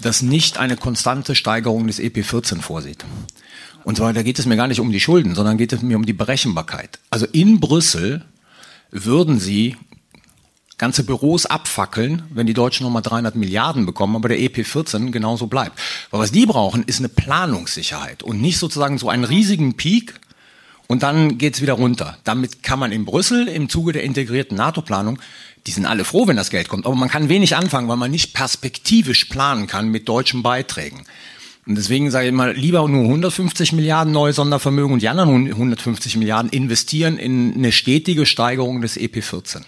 das nicht eine konstante Steigerung des EP14 vorsieht. Und zwar, da geht es mir gar nicht um die Schulden, sondern geht es mir um die Berechenbarkeit. Also in Brüssel würden sie ganze Büros abfackeln, wenn die Deutschen nochmal 300 Milliarden bekommen, aber der EP14 genauso bleibt. Aber was die brauchen, ist eine Planungssicherheit und nicht sozusagen so einen riesigen Peak und dann geht's wieder runter. Damit kann man in Brüssel im Zuge der integrierten NATO-Planung die sind alle froh, wenn das Geld kommt. Aber man kann wenig anfangen, weil man nicht perspektivisch planen kann mit deutschen Beiträgen. Und deswegen sage ich mal, lieber nur 150 Milliarden neue Sondervermögen und die anderen 150 Milliarden investieren in eine stetige Steigerung des EP14.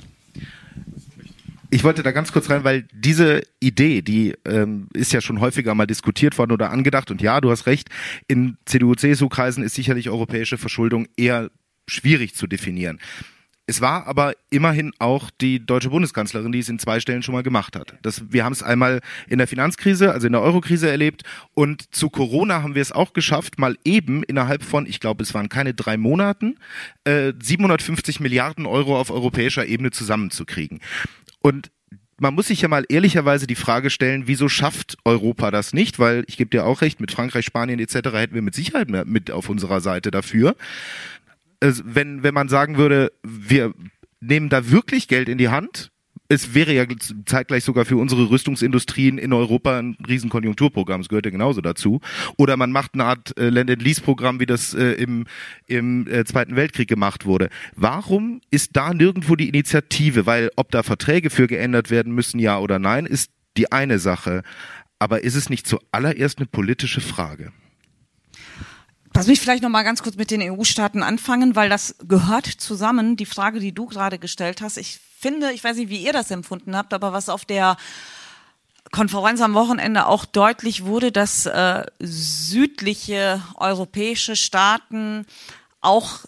Ich wollte da ganz kurz rein, weil diese Idee, die ähm, ist ja schon häufiger mal diskutiert worden oder angedacht. Und ja, du hast recht, in CDU-CSU-Kreisen ist sicherlich europäische Verschuldung eher schwierig zu definieren. Es war aber immerhin auch die deutsche Bundeskanzlerin, die es in zwei Stellen schon mal gemacht hat. Das, wir haben es einmal in der Finanzkrise, also in der Eurokrise erlebt und zu Corona haben wir es auch geschafft, mal eben innerhalb von, ich glaube, es waren keine drei Monaten, äh, 750 Milliarden Euro auf europäischer Ebene zusammenzukriegen. Und man muss sich ja mal ehrlicherweise die Frage stellen, wieso schafft Europa das nicht? Weil ich gebe dir auch recht, mit Frankreich, Spanien etc. hätten wir mit Sicherheit mehr mit auf unserer Seite dafür wenn, wenn man sagen würde, wir nehmen da wirklich Geld in die Hand, es wäre ja zeitgleich sogar für unsere Rüstungsindustrien in Europa ein Riesenkonjunkturprogramm, das gehört ja genauso dazu. Oder man macht eine Art äh, Land-and-Lease-Programm, wie das äh, im, im äh, Zweiten Weltkrieg gemacht wurde. Warum ist da nirgendwo die Initiative? Weil ob da Verträge für geändert werden müssen, ja oder nein, ist die eine Sache. Aber ist es nicht zuallererst eine politische Frage? Lass mich vielleicht noch mal ganz kurz mit den EU-Staaten anfangen, weil das gehört zusammen. Die Frage, die du gerade gestellt hast. Ich finde, ich weiß nicht, wie ihr das empfunden habt, aber was auf der Konferenz am Wochenende auch deutlich wurde, dass äh, südliche europäische Staaten auch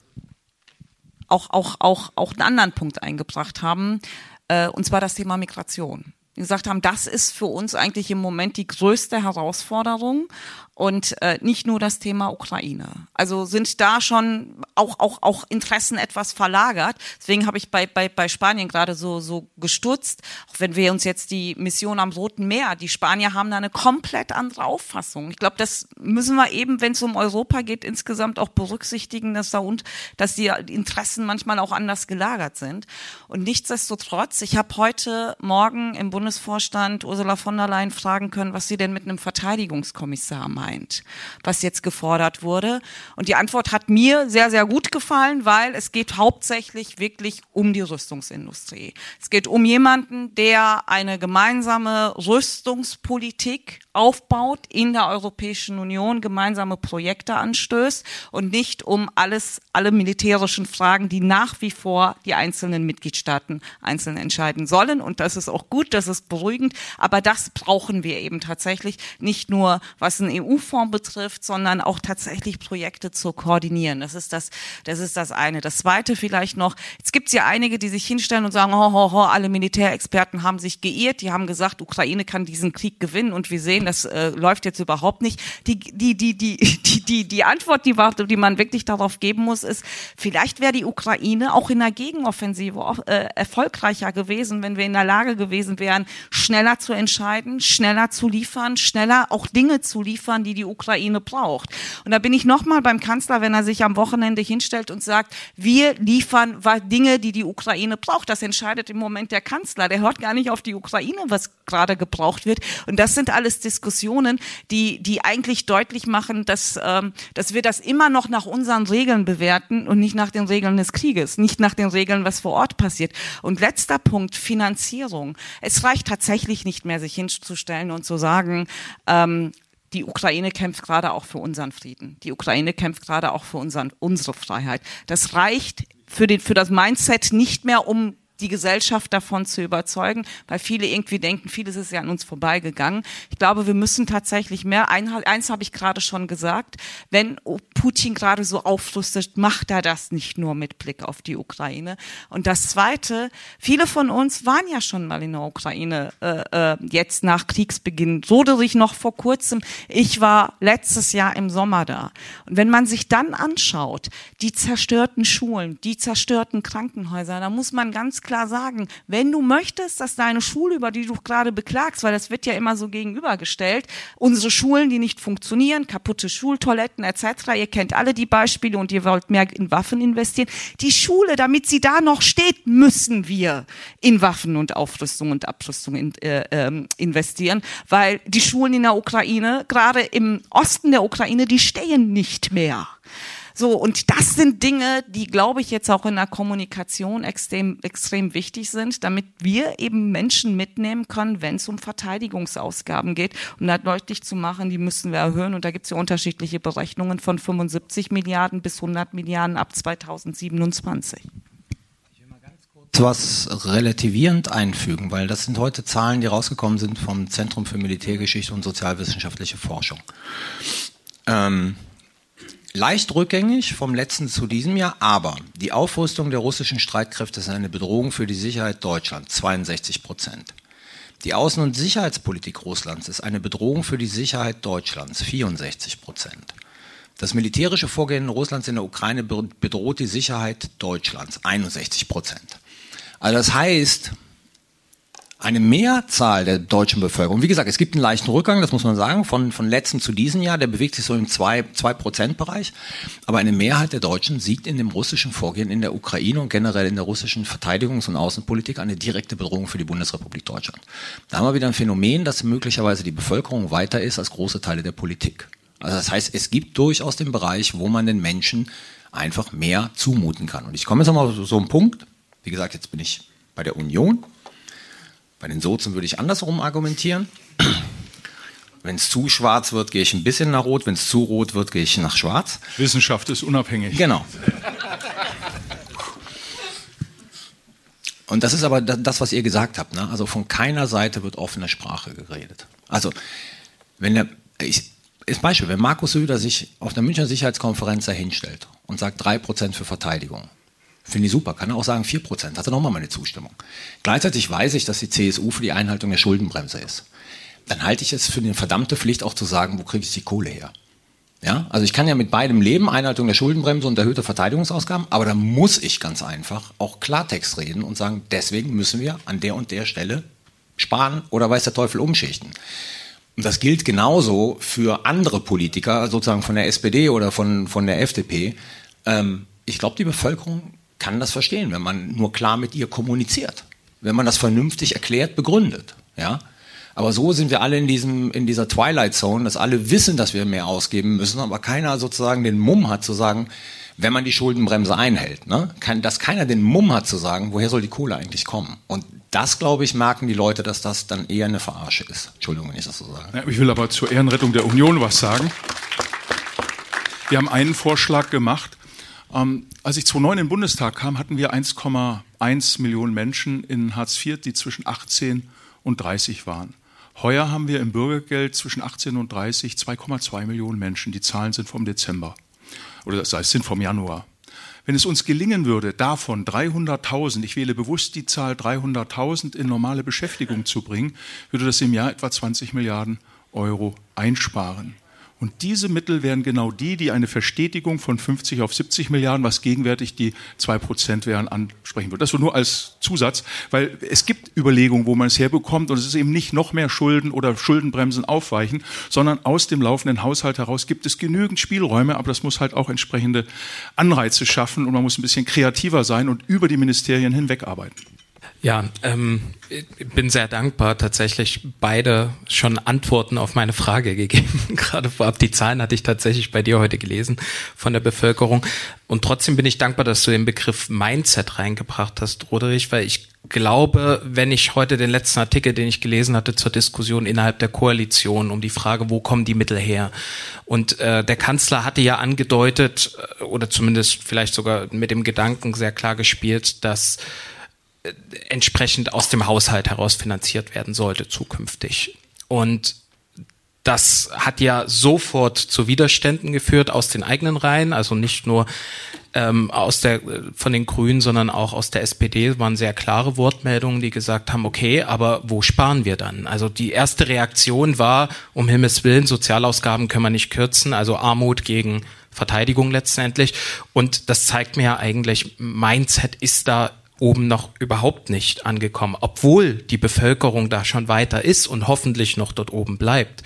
auch auch auch auch einen anderen Punkt eingebracht haben, äh, und zwar das Thema Migration. Gesagt haben, das ist für uns eigentlich im Moment die größte Herausforderung und äh, nicht nur das Thema Ukraine. Also sind da schon auch auch auch Interessen etwas verlagert. Deswegen habe ich bei bei bei Spanien gerade so so gestutzt. Auch wenn wir uns jetzt die Mission am Roten Meer, die Spanier haben da eine komplett andere Auffassung. Ich glaube, das müssen wir eben, wenn es um Europa geht, insgesamt auch berücksichtigen, dass da und dass die Interessen manchmal auch anders gelagert sind. Und nichtsdestotrotz, ich habe heute Morgen im Bundesvorstand Ursula von der Leyen fragen können, was sie denn mit einem Verteidigungskommissar meint meint, was jetzt gefordert wurde. Und die Antwort hat mir sehr, sehr gut gefallen, weil es geht hauptsächlich wirklich um die Rüstungsindustrie. Es geht um jemanden, der eine gemeinsame Rüstungspolitik aufbaut in der Europäischen Union, gemeinsame Projekte anstößt und nicht um alles, alle militärischen Fragen, die nach wie vor die einzelnen Mitgliedstaaten einzeln entscheiden sollen. Und das ist auch gut, das ist beruhigend. Aber das brauchen wir eben tatsächlich nicht nur, was ein EU EU-Fonds betrifft, sondern auch tatsächlich Projekte zu koordinieren. Das ist das, das ist das eine. Das zweite vielleicht noch, jetzt gibt ja einige, die sich hinstellen und sagen, ho, ho, ho, alle Militärexperten haben sich geirrt, die haben gesagt, Ukraine kann diesen Krieg gewinnen und wir sehen, das äh, läuft jetzt überhaupt nicht. Die, die, die, die, [LAUGHS] die, die, die Antwort, die, die man wirklich darauf geben muss, ist, vielleicht wäre die Ukraine auch in der Gegenoffensive äh, erfolgreicher gewesen, wenn wir in der Lage gewesen wären, schneller zu entscheiden, schneller zu liefern, schneller auch Dinge zu liefern, die die Ukraine braucht. Und da bin ich nochmal beim Kanzler, wenn er sich am Wochenende hinstellt und sagt, wir liefern Dinge, die die Ukraine braucht. Das entscheidet im Moment der Kanzler. Der hört gar nicht auf die Ukraine, was gerade gebraucht wird. Und das sind alles Diskussionen, die, die eigentlich deutlich machen, dass, ähm, dass wir das immer noch nach unseren Regeln bewerten und nicht nach den Regeln des Krieges, nicht nach den Regeln, was vor Ort passiert. Und letzter Punkt, Finanzierung. Es reicht tatsächlich nicht mehr, sich hinzustellen und zu sagen, ähm, die Ukraine kämpft gerade auch für unseren Frieden. Die Ukraine kämpft gerade auch für unseren, unsere Freiheit. Das reicht für, den, für das Mindset nicht mehr, um die Gesellschaft davon zu überzeugen, weil viele irgendwie denken, vieles ist ja an uns vorbeigegangen. Ich glaube, wir müssen tatsächlich mehr, eins habe ich gerade schon gesagt, wenn Putin gerade so aufrüstet, macht er das nicht nur mit Blick auf die Ukraine. Und das Zweite, viele von uns waren ja schon mal in der Ukraine, äh, äh, jetzt nach Kriegsbeginn. Roderich noch vor kurzem, ich war letztes Jahr im Sommer da. Und wenn man sich dann anschaut, die zerstörten Schulen, die zerstörten Krankenhäuser, da muss man ganz klar sagen, wenn du möchtest, dass deine Schule, über die du gerade beklagst, weil das wird ja immer so gegenübergestellt, unsere Schulen, die nicht funktionieren, kaputte Schultoiletten etc., ihr kennt alle die Beispiele und ihr wollt mehr in Waffen investieren. Die Schule, damit sie da noch steht, müssen wir in Waffen und Aufrüstung und Abrüstung in, äh, äh, investieren, weil die Schulen in der Ukraine, gerade im Osten der Ukraine, die stehen nicht mehr. So, und das sind Dinge, die, glaube ich, jetzt auch in der Kommunikation extrem, extrem wichtig sind, damit wir eben Menschen mitnehmen können, wenn es um Verteidigungsausgaben geht. Um da deutlich zu machen, die müssen wir erhöhen. Und da gibt es ja unterschiedliche Berechnungen von 75 Milliarden bis 100 Milliarden ab 2027 was relativierend einfügen, weil das sind heute Zahlen, die rausgekommen sind vom Zentrum für Militärgeschichte und sozialwissenschaftliche Forschung. Ähm, leicht rückgängig vom letzten zu diesem Jahr, aber die Aufrüstung der russischen Streitkräfte ist eine Bedrohung für die Sicherheit Deutschlands, 62 Prozent. Die Außen- und Sicherheitspolitik Russlands ist eine Bedrohung für die Sicherheit Deutschlands, 64 Prozent. Das militärische Vorgehen Russlands in der Ukraine bedroht die Sicherheit Deutschlands, 61 Prozent. Also das heißt, eine Mehrzahl der deutschen Bevölkerung, wie gesagt, es gibt einen leichten Rückgang, das muss man sagen, von, von letztem zu diesem Jahr, der bewegt sich so im 2%-Bereich, aber eine Mehrheit der Deutschen sieht in dem russischen Vorgehen in der Ukraine und generell in der russischen Verteidigungs- und Außenpolitik eine direkte Bedrohung für die Bundesrepublik Deutschland. Da haben wir wieder ein Phänomen, dass möglicherweise die Bevölkerung weiter ist als große Teile der Politik. Also das heißt, es gibt durchaus den Bereich, wo man den Menschen einfach mehr zumuten kann. Und ich komme jetzt nochmal zu so einem Punkt, wie gesagt, jetzt bin ich bei der Union, bei den Sozen würde ich andersrum argumentieren. [CLEARS THROAT] Wenn es zu schwarz wird, gehe ich ein bisschen nach rot. Wenn es zu rot wird, gehe ich nach schwarz. Wissenschaft ist unabhängig. Genau. Und das ist aber das, was ihr gesagt habt. Ne? Also von keiner Seite wird offene Sprache geredet. Also, wenn der, ich, ist Beispiel, wenn Markus Söder sich auf der Münchner Sicherheitskonferenz dahinstellt und sagt 3% für Verteidigung, Finde ich super. Kann er auch sagen 4%. Hat er nochmal meine Zustimmung. Gleichzeitig weiß ich, dass die CSU für die Einhaltung der Schuldenbremse ist. Dann halte ich es für eine verdammte Pflicht auch zu sagen, wo kriege ich die Kohle her? Ja, also ich kann ja mit beidem leben, Einhaltung der Schuldenbremse und erhöhte Verteidigungsausgaben, aber da muss ich ganz einfach auch Klartext reden und sagen, deswegen müssen wir an der und der Stelle sparen oder weiß der Teufel umschichten. Und das gilt genauso für andere Politiker, sozusagen von der SPD oder von, von der FDP. Ähm, ich glaube, die Bevölkerung kann das verstehen, wenn man nur klar mit ihr kommuniziert, wenn man das vernünftig erklärt, begründet, ja. Aber so sind wir alle in diesem, in dieser Twilight Zone, dass alle wissen, dass wir mehr ausgeben müssen, aber keiner sozusagen den Mumm hat zu sagen, wenn man die Schuldenbremse einhält, ne? Kann, dass keiner den Mumm hat zu sagen, woher soll die Kohle eigentlich kommen? Und das, glaube ich, merken die Leute, dass das dann eher eine Verarsche ist. Entschuldigung, wenn ich das so sage. Ja, ich will aber zur Ehrenrettung der Union was sagen. Wir haben einen Vorschlag gemacht, ähm, als ich 2009 in den Bundestag kam, hatten wir 1,1 Millionen Menschen in Hartz IV, die zwischen 18 und 30 waren. Heuer haben wir im Bürgergeld zwischen 18 und 30 2,2 Millionen Menschen. Die Zahlen sind vom Dezember. Oder das heißt, sind vom Januar. Wenn es uns gelingen würde, davon 300.000, ich wähle bewusst die Zahl 300.000 in normale Beschäftigung zu bringen, würde das im Jahr etwa 20 Milliarden Euro einsparen. Und diese Mittel wären genau die, die eine Verstetigung von 50 auf 70 Milliarden, was gegenwärtig die zwei Prozent wären, ansprechen würde. Das nur als Zusatz, weil es gibt Überlegungen, wo man es herbekommt und es ist eben nicht noch mehr Schulden oder Schuldenbremsen aufweichen, sondern aus dem laufenden Haushalt heraus gibt es genügend Spielräume, aber das muss halt auch entsprechende Anreize schaffen und man muss ein bisschen kreativer sein und über die Ministerien hinweg arbeiten. Ja, ähm, ich bin sehr dankbar. Tatsächlich beide schon Antworten auf meine Frage gegeben. [LAUGHS] Gerade vorab die Zahlen hatte ich tatsächlich bei dir heute gelesen von der Bevölkerung. Und trotzdem bin ich dankbar, dass du den Begriff Mindset reingebracht hast, Roderich, weil ich glaube, wenn ich heute den letzten Artikel, den ich gelesen hatte zur Diskussion innerhalb der Koalition um die Frage, wo kommen die Mittel her? Und äh, der Kanzler hatte ja angedeutet, äh, oder zumindest vielleicht sogar mit dem Gedanken sehr klar gespielt, dass entsprechend aus dem Haushalt heraus finanziert werden sollte zukünftig. Und das hat ja sofort zu Widerständen geführt aus den eigenen Reihen, also nicht nur ähm, aus der von den Grünen, sondern auch aus der SPD waren sehr klare Wortmeldungen, die gesagt haben, okay, aber wo sparen wir dann? Also die erste Reaktion war, um Himmels Willen, Sozialausgaben können wir nicht kürzen, also Armut gegen Verteidigung letztendlich. Und das zeigt mir ja eigentlich, Mindset ist da oben noch überhaupt nicht angekommen, obwohl die Bevölkerung da schon weiter ist und hoffentlich noch dort oben bleibt.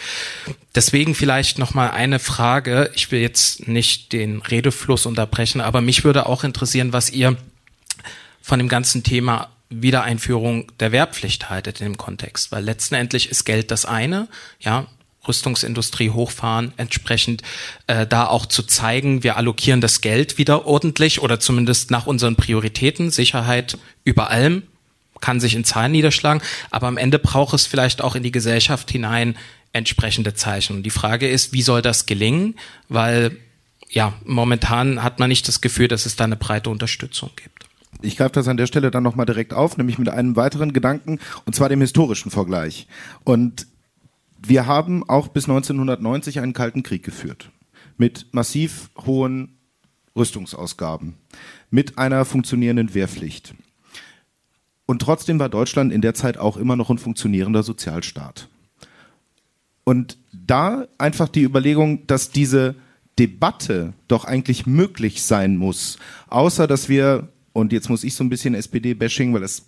Deswegen vielleicht noch mal eine Frage. Ich will jetzt nicht den Redefluss unterbrechen, aber mich würde auch interessieren, was ihr von dem ganzen Thema Wiedereinführung der Wehrpflicht haltet in dem Kontext, weil letztendlich ist Geld das eine, ja, Rüstungsindustrie hochfahren, entsprechend äh, da auch zu zeigen, wir allokieren das Geld wieder ordentlich oder zumindest nach unseren Prioritäten, Sicherheit über allem, kann sich in Zahlen niederschlagen, aber am Ende braucht es vielleicht auch in die Gesellschaft hinein entsprechende Zeichen. Und die Frage ist, wie soll das gelingen? Weil ja, momentan hat man nicht das Gefühl, dass es da eine breite Unterstützung gibt. Ich greife das an der Stelle dann nochmal direkt auf, nämlich mit einem weiteren Gedanken, und zwar dem historischen Vergleich. Und wir haben auch bis 1990 einen Kalten Krieg geführt. Mit massiv hohen Rüstungsausgaben. Mit einer funktionierenden Wehrpflicht. Und trotzdem war Deutschland in der Zeit auch immer noch ein funktionierender Sozialstaat. Und da einfach die Überlegung, dass diese Debatte doch eigentlich möglich sein muss, außer dass wir und jetzt muss ich so ein bisschen SPD-Bashing, weil das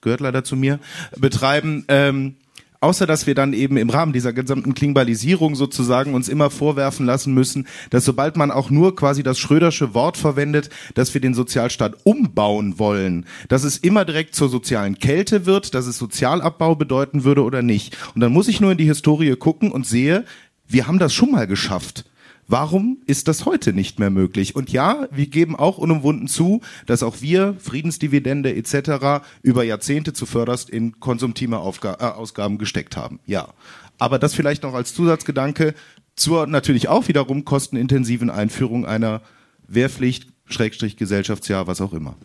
gehört leider zu mir, betreiben, ähm, außer dass wir dann eben im Rahmen dieser gesamten Klingbalisierung sozusagen uns immer vorwerfen lassen müssen, dass sobald man auch nur quasi das Schrödersche Wort verwendet, dass wir den Sozialstaat umbauen wollen, dass es immer direkt zur sozialen Kälte wird, dass es Sozialabbau bedeuten würde oder nicht. Und dann muss ich nur in die Historie gucken und sehe, wir haben das schon mal geschafft. Warum ist das heute nicht mehr möglich? Und ja, wir geben auch unumwunden zu, dass auch wir Friedensdividende etc. über Jahrzehnte zuvörderst in konsumtive Aufga äh, Ausgaben gesteckt haben. Ja. Aber das vielleicht noch als Zusatzgedanke zur natürlich auch wiederum kostenintensiven Einführung einer Wehrpflicht, Schrägstrich Gesellschaftsjahr, was auch immer.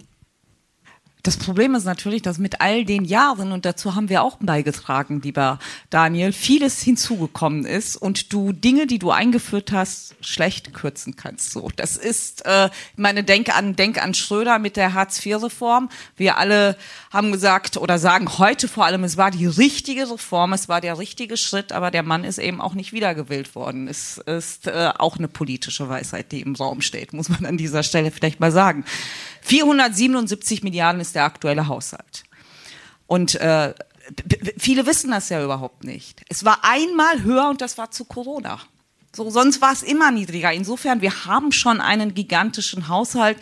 Das Problem ist natürlich, dass mit all den Jahren, und dazu haben wir auch beigetragen, lieber Daniel, vieles hinzugekommen ist und du Dinge, die du eingeführt hast, schlecht kürzen kannst. So, das ist äh, meine Denke an Denk an Schröder mit der Hartz-IV-Reform. Wir alle haben gesagt oder sagen heute vor allem, es war die richtige Reform, es war der richtige Schritt, aber der Mann ist eben auch nicht wiedergewählt worden. Es ist äh, auch eine politische Weisheit, die im Raum steht, muss man an dieser Stelle vielleicht mal sagen. 477 Milliarden ist der aktuelle Haushalt. Und äh, viele wissen das ja überhaupt nicht. Es war einmal höher und das war zu Corona. So, sonst war es immer niedriger. Insofern, wir haben schon einen gigantischen Haushalt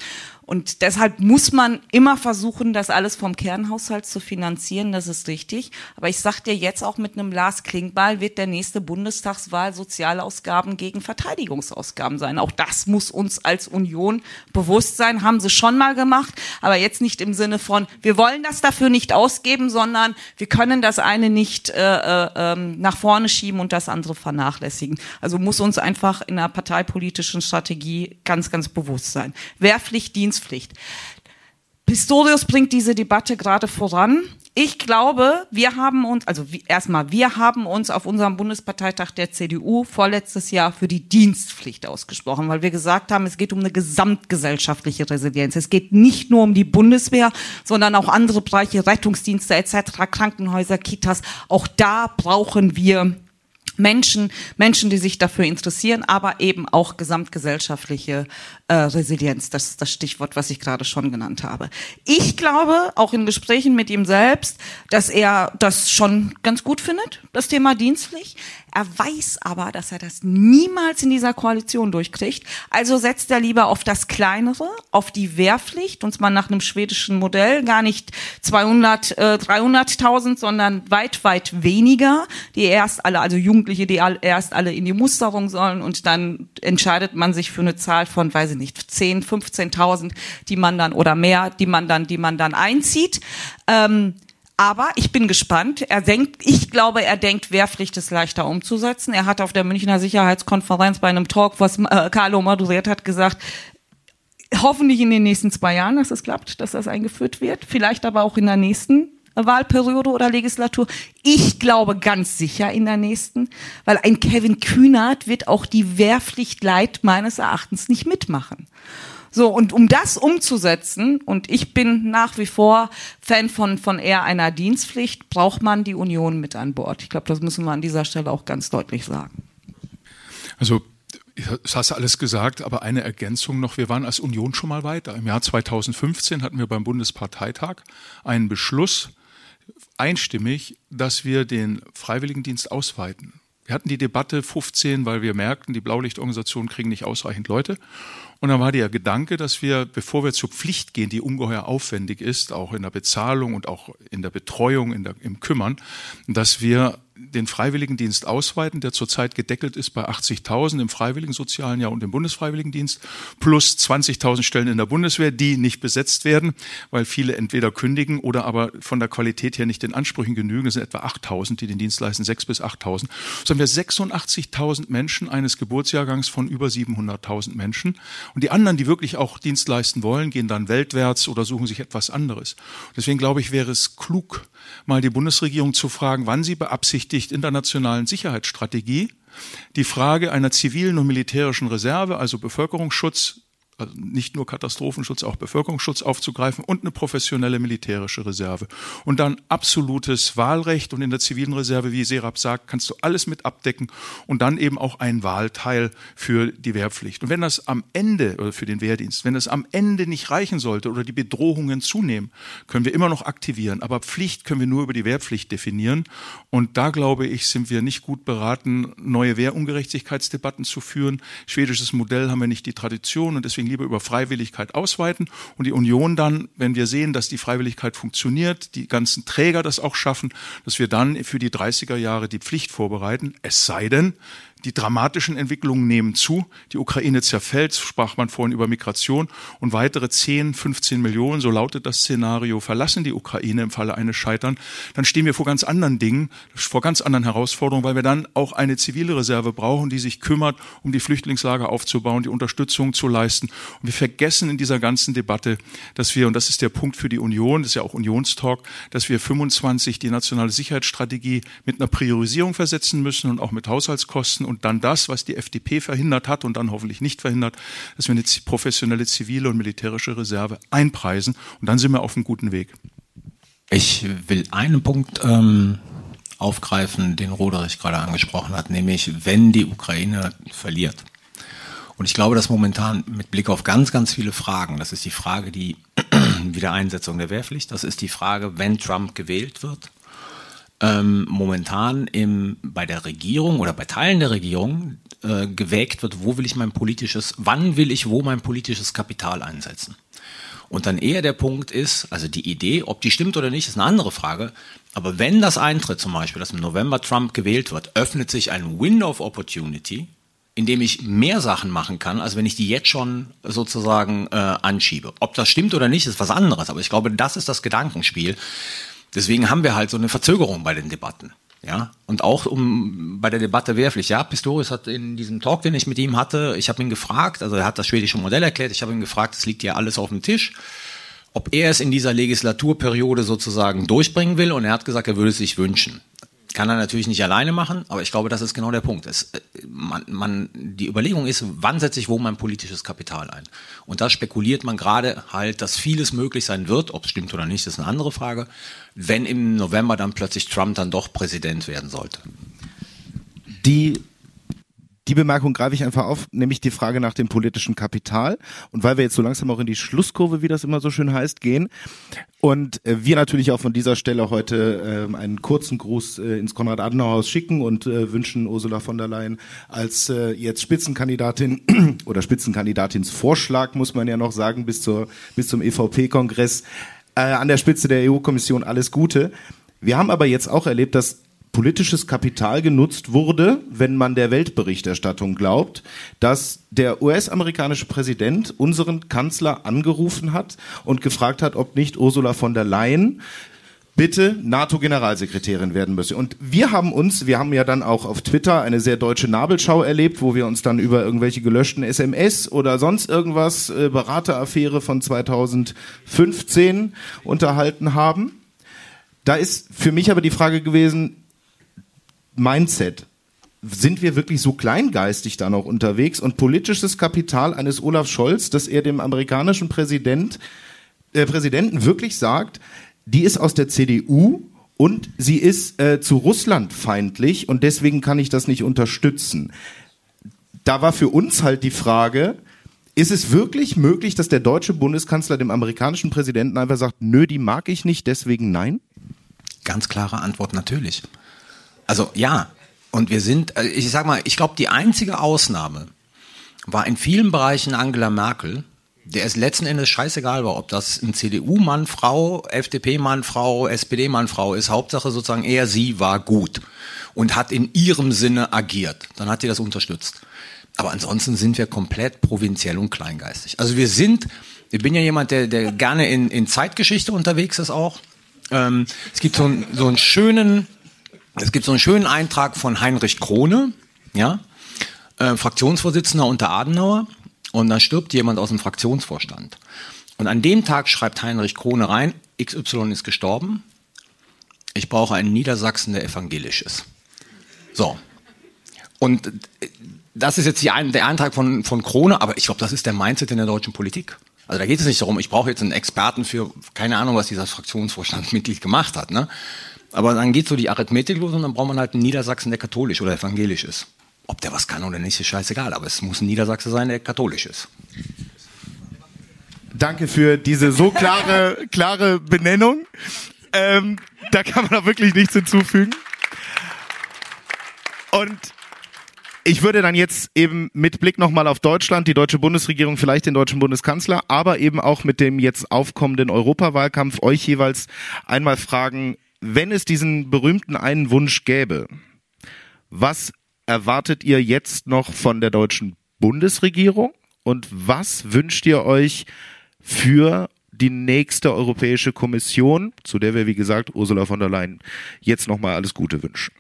und deshalb muss man immer versuchen, das alles vom Kernhaushalt zu finanzieren. Das ist richtig. Aber ich sag dir jetzt auch mit einem Lars Klingbeil wird der nächste Bundestagswahl Sozialausgaben gegen Verteidigungsausgaben sein. Auch das muss uns als Union bewusst sein. Haben sie schon mal gemacht. Aber jetzt nicht im Sinne von, wir wollen das dafür nicht ausgeben, sondern wir können das eine nicht äh, äh, nach vorne schieben und das andere vernachlässigen. Also muss uns einfach in der parteipolitischen Strategie ganz, ganz bewusst sein. Wehrpflichtdienst Dienstpflicht. Pistorius bringt diese Debatte gerade voran. ich glaube, wir haben uns, also erstmal, wir haben uns auf unserem Bundesparteitag der CDU vorletztes Jahr für die Dienstpflicht ausgesprochen, weil wir gesagt haben, es geht um eine gesamtgesellschaftliche Resilienz. Es geht nicht nur um die Bundeswehr, sondern auch andere Bereiche, Rettungsdienste etc., Krankenhäuser, Kitas. Auch da brauchen wir Menschen, Menschen, die sich dafür interessieren, aber eben auch gesamtgesellschaftliche äh, Resilienz. Das ist das Stichwort, was ich gerade schon genannt habe. Ich glaube, auch in Gesprächen mit ihm selbst, dass er das schon ganz gut findet, das Thema Dienstpflicht. Er weiß aber, dass er das niemals in dieser Koalition durchkriegt. Also setzt er lieber auf das Kleinere, auf die Wehrpflicht, und zwar nach einem schwedischen Modell, gar nicht 200, äh, 300.000, sondern weit, weit weniger, die erst alle, also Jugendliche, die erst alle in die Musterung sollen und dann entscheidet man sich für eine Zahl von, weiß ich nicht, 10, 15.000, die man dann oder mehr, die man dann, die man dann einzieht. Ähm, aber ich bin gespannt. Er denkt, ich glaube, er denkt, Wehrpflicht ist leichter umzusetzen. Er hat auf der Münchner Sicherheitskonferenz bei einem Talk, was äh, Carlo moderiert hat, gesagt, hoffentlich in den nächsten zwei Jahren, dass es klappt, dass das eingeführt wird. Vielleicht aber auch in der nächsten Wahlperiode oder Legislatur. Ich glaube ganz sicher in der nächsten, weil ein Kevin Kühnert wird auch die Wehrpflicht leid meines Erachtens nicht mitmachen. So, und um das umzusetzen, und ich bin nach wie vor Fan von, von eher einer Dienstpflicht, braucht man die Union mit an Bord. Ich glaube, das müssen wir an dieser Stelle auch ganz deutlich sagen. Also das hast du alles gesagt, aber eine Ergänzung noch. Wir waren als Union schon mal weiter. Im Jahr 2015 hatten wir beim Bundesparteitag einen Beschluss einstimmig, dass wir den Freiwilligendienst ausweiten. Wir hatten die Debatte 15, weil wir merkten, die Blaulichtorganisationen kriegen nicht ausreichend Leute. Und dann war der Gedanke, dass wir, bevor wir zur Pflicht gehen, die ungeheuer aufwendig ist, auch in der Bezahlung und auch in der Betreuung, in der, im Kümmern, dass wir den Freiwilligendienst ausweiten, der zurzeit gedeckelt ist bei 80.000 im Freiwilligen Sozialen Jahr und im Bundesfreiwilligendienst, plus 20.000 Stellen in der Bundeswehr, die nicht besetzt werden, weil viele entweder kündigen oder aber von der Qualität her nicht den Ansprüchen genügen. Es sind etwa 8.000, die den Dienst leisten, 6.000 bis 8.000. So haben wir 86.000 Menschen eines Geburtsjahrgangs von über 700.000 Menschen. Und die anderen, die wirklich auch Dienst leisten wollen, gehen dann weltwärts oder suchen sich etwas anderes. Deswegen glaube ich, wäre es klug, mal die Bundesregierung zu fragen, wann sie beabsichtigt, internationalen Sicherheitsstrategie die Frage einer zivilen und militärischen Reserve, also Bevölkerungsschutz, also nicht nur Katastrophenschutz, auch Bevölkerungsschutz aufzugreifen und eine professionelle militärische Reserve. Und dann absolutes Wahlrecht und in der zivilen Reserve, wie Serap sagt, kannst du alles mit abdecken und dann eben auch ein Wahlteil für die Wehrpflicht. Und wenn das am Ende, oder für den Wehrdienst, wenn das am Ende nicht reichen sollte oder die Bedrohungen zunehmen, können wir immer noch aktivieren. Aber Pflicht können wir nur über die Wehrpflicht definieren. Und da glaube ich, sind wir nicht gut beraten, neue Wehrungerechtigkeitsdebatten zu führen. Schwedisches Modell haben wir nicht die Tradition und deswegen deswegen lieber über Freiwilligkeit ausweiten und die Union dann, wenn wir sehen, dass die Freiwilligkeit funktioniert, die ganzen Träger das auch schaffen, dass wir dann für die 30er Jahre die Pflicht vorbereiten, es sei denn, die dramatischen Entwicklungen nehmen zu. Die Ukraine zerfällt, sprach man vorhin über Migration. Und weitere 10, 15 Millionen, so lautet das Szenario, verlassen die Ukraine im Falle eines Scheitern. Dann stehen wir vor ganz anderen Dingen, vor ganz anderen Herausforderungen, weil wir dann auch eine zivile Reserve brauchen, die sich kümmert, um die Flüchtlingslager aufzubauen, die Unterstützung zu leisten. Und wir vergessen in dieser ganzen Debatte, dass wir, und das ist der Punkt für die Union, das ist ja auch Unionstalk, dass wir 25 die nationale Sicherheitsstrategie mit einer Priorisierung versetzen müssen und auch mit Haushaltskosten und dann das, was die FDP verhindert hat und dann hoffentlich nicht verhindert, dass wir eine professionelle zivile und militärische Reserve einpreisen und dann sind wir auf einem guten Weg. Ich will einen Punkt ähm, aufgreifen, den Roderich gerade angesprochen hat, nämlich wenn die Ukraine verliert. Und ich glaube, dass momentan mit Blick auf ganz, ganz viele Fragen, das ist die Frage die [CLEARS THROAT] Wiedereinsetzung der Wehrpflicht, das ist die Frage, wenn Trump gewählt wird, ähm, momentan im, bei der Regierung oder bei Teilen der Regierung äh, gewägt wird, wo will ich mein politisches, wann will ich wo mein politisches Kapital einsetzen. Und dann eher der Punkt ist, also die Idee, ob die stimmt oder nicht, ist eine andere Frage. Aber wenn das eintritt, zum Beispiel, dass im November Trump gewählt wird, öffnet sich ein Window of Opportunity, in dem ich mehr Sachen machen kann, als wenn ich die jetzt schon sozusagen äh, anschiebe. Ob das stimmt oder nicht, ist was anderes. Aber ich glaube, das ist das Gedankenspiel. Deswegen haben wir halt so eine Verzögerung bei den Debatten. Ja, und auch um bei der Debatte Wehrpflicht. Ja, Pistorius hat in diesem Talk, den ich mit ihm hatte, ich habe ihn gefragt, also er hat das schwedische Modell erklärt, ich habe ihn gefragt, es liegt ja alles auf dem Tisch. ob er es in dieser Legislaturperiode sozusagen durchbringen will. Und er hat gesagt, er würde es sich wünschen. Kann er natürlich nicht alleine machen, aber ich glaube, das ist genau der Punkt. Es, äh, man, man, die Überlegung ist, wann setze ich wo mein politisches Kapital ein? Und da spekuliert man gerade halt, dass vieles möglich sein wird, ob es stimmt oder nicht, ist eine andere Frage, wenn im November dann plötzlich Trump dann doch Präsident werden sollte. Die die Bemerkung greife ich einfach auf, nämlich die Frage nach dem politischen Kapital. Und weil wir jetzt so langsam auch in die Schlusskurve, wie das immer so schön heißt, gehen und äh, wir natürlich auch von dieser Stelle heute äh, einen kurzen Gruß äh, ins Konrad-Adenauer-Haus schicken und äh, wünschen Ursula von der Leyen als äh, jetzt Spitzenkandidatin [CLEARS THROAT] oder Spitzenkandidatinsvorschlag, muss man ja noch sagen, bis, zur, bis zum EVP-Kongress äh, an der Spitze der EU-Kommission alles Gute. Wir haben aber jetzt auch erlebt, dass politisches Kapital genutzt wurde, wenn man der Weltberichterstattung glaubt, dass der US-amerikanische Präsident unseren Kanzler angerufen hat und gefragt hat, ob nicht Ursula von der Leyen bitte NATO-Generalsekretärin werden müsse. Und wir haben uns, wir haben ja dann auch auf Twitter eine sehr deutsche Nabelschau erlebt, wo wir uns dann über irgendwelche gelöschten SMS oder sonst irgendwas, äh, Berateraffäre von 2015 unterhalten haben. Da ist für mich aber die Frage gewesen, Mindset. Sind wir wirklich so kleingeistig da noch unterwegs? Und politisches Kapital eines Olaf Scholz, dass er dem amerikanischen Präsident, äh, Präsidenten wirklich sagt, die ist aus der CDU und sie ist äh, zu Russland feindlich und deswegen kann ich das nicht unterstützen. Da war für uns halt die Frage, ist es wirklich möglich, dass der deutsche Bundeskanzler dem amerikanischen Präsidenten einfach sagt, nö, die mag ich nicht, deswegen nein? Ganz klare Antwort natürlich. Also ja, und wir sind, äh, ich sag mal, ich glaube, die einzige Ausnahme war in vielen Bereichen Angela Merkel, der es letzten Endes scheißegal war, ob das ein CDU-Mann, Frau, FDP-Mann, Frau, SPD-Mann, Frau ist. Hauptsache sozusagen er, sie war gut und hat in ihrem Sinne agiert. Dann hat sie das unterstützt. Aber ansonsten sind wir komplett provinziell und kleingeistig. Also wir sind, ich bin ja jemand, der, der gerne in, in Zeitgeschichte unterwegs ist auch. Ähm, es gibt so, einen, so einen schönen, es gibt so einen schönen Eintrag von Heinrich Krone, ja, äh, Fraktionsvorsitzender unter Adenauer, und dann stirbt jemand aus dem Fraktionsvorstand. Und an dem Tag schreibt Heinrich Krone rein, XY ist gestorben, ich brauche einen Niedersachsen, der evangelisch ist. So. Und das ist jetzt die, der Eintrag von, von Krone, aber ich glaube, das ist der Mindset in der deutschen Politik. Also da geht es nicht darum, ich brauche jetzt einen Experten für keine Ahnung, was dieser Fraktionsvorstandsmitglied gemacht hat. Ne? Aber dann geht so die Arithmetik los und dann braucht man halt einen Niedersachsen, der katholisch oder evangelisch ist. Ob der was kann oder nicht, ist scheißegal, aber es muss ein Niedersachse sein, der katholisch ist. Danke für diese so klare, [LAUGHS] klare Benennung. Ähm, da kann man auch wirklich nichts hinzufügen. Und ich würde dann jetzt eben mit Blick nochmal auf Deutschland, die deutsche Bundesregierung, vielleicht den deutschen Bundeskanzler, aber eben auch mit dem jetzt aufkommenden Europawahlkampf euch jeweils einmal fragen, wenn es diesen berühmten einen Wunsch gäbe, was erwartet ihr jetzt noch von der deutschen Bundesregierung und was wünscht ihr euch für die nächste Europäische Kommission, zu der wir, wie gesagt, Ursula von der Leyen jetzt nochmal alles Gute wünschen?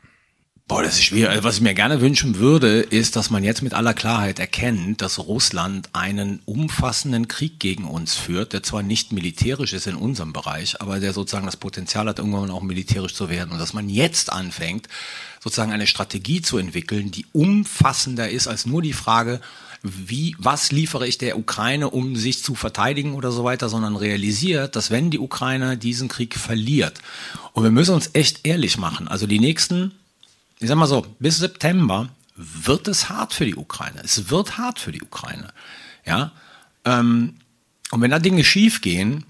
Boah, das ist schwierig. Also, was ich mir gerne wünschen würde, ist, dass man jetzt mit aller Klarheit erkennt, dass Russland einen umfassenden Krieg gegen uns führt, der zwar nicht militärisch ist in unserem Bereich, aber der sozusagen das Potenzial hat, irgendwann auch militärisch zu werden. Und dass man jetzt anfängt, sozusagen eine Strategie zu entwickeln, die umfassender ist als nur die Frage, wie, was liefere ich der Ukraine, um sich zu verteidigen oder so weiter, sondern realisiert, dass wenn die Ukraine diesen Krieg verliert, und wir müssen uns echt ehrlich machen, also die nächsten ich sag mal so, bis September wird es hart für die Ukraine. Es wird hart für die Ukraine. Ja. Ähm, und wenn da Dinge schief gehen,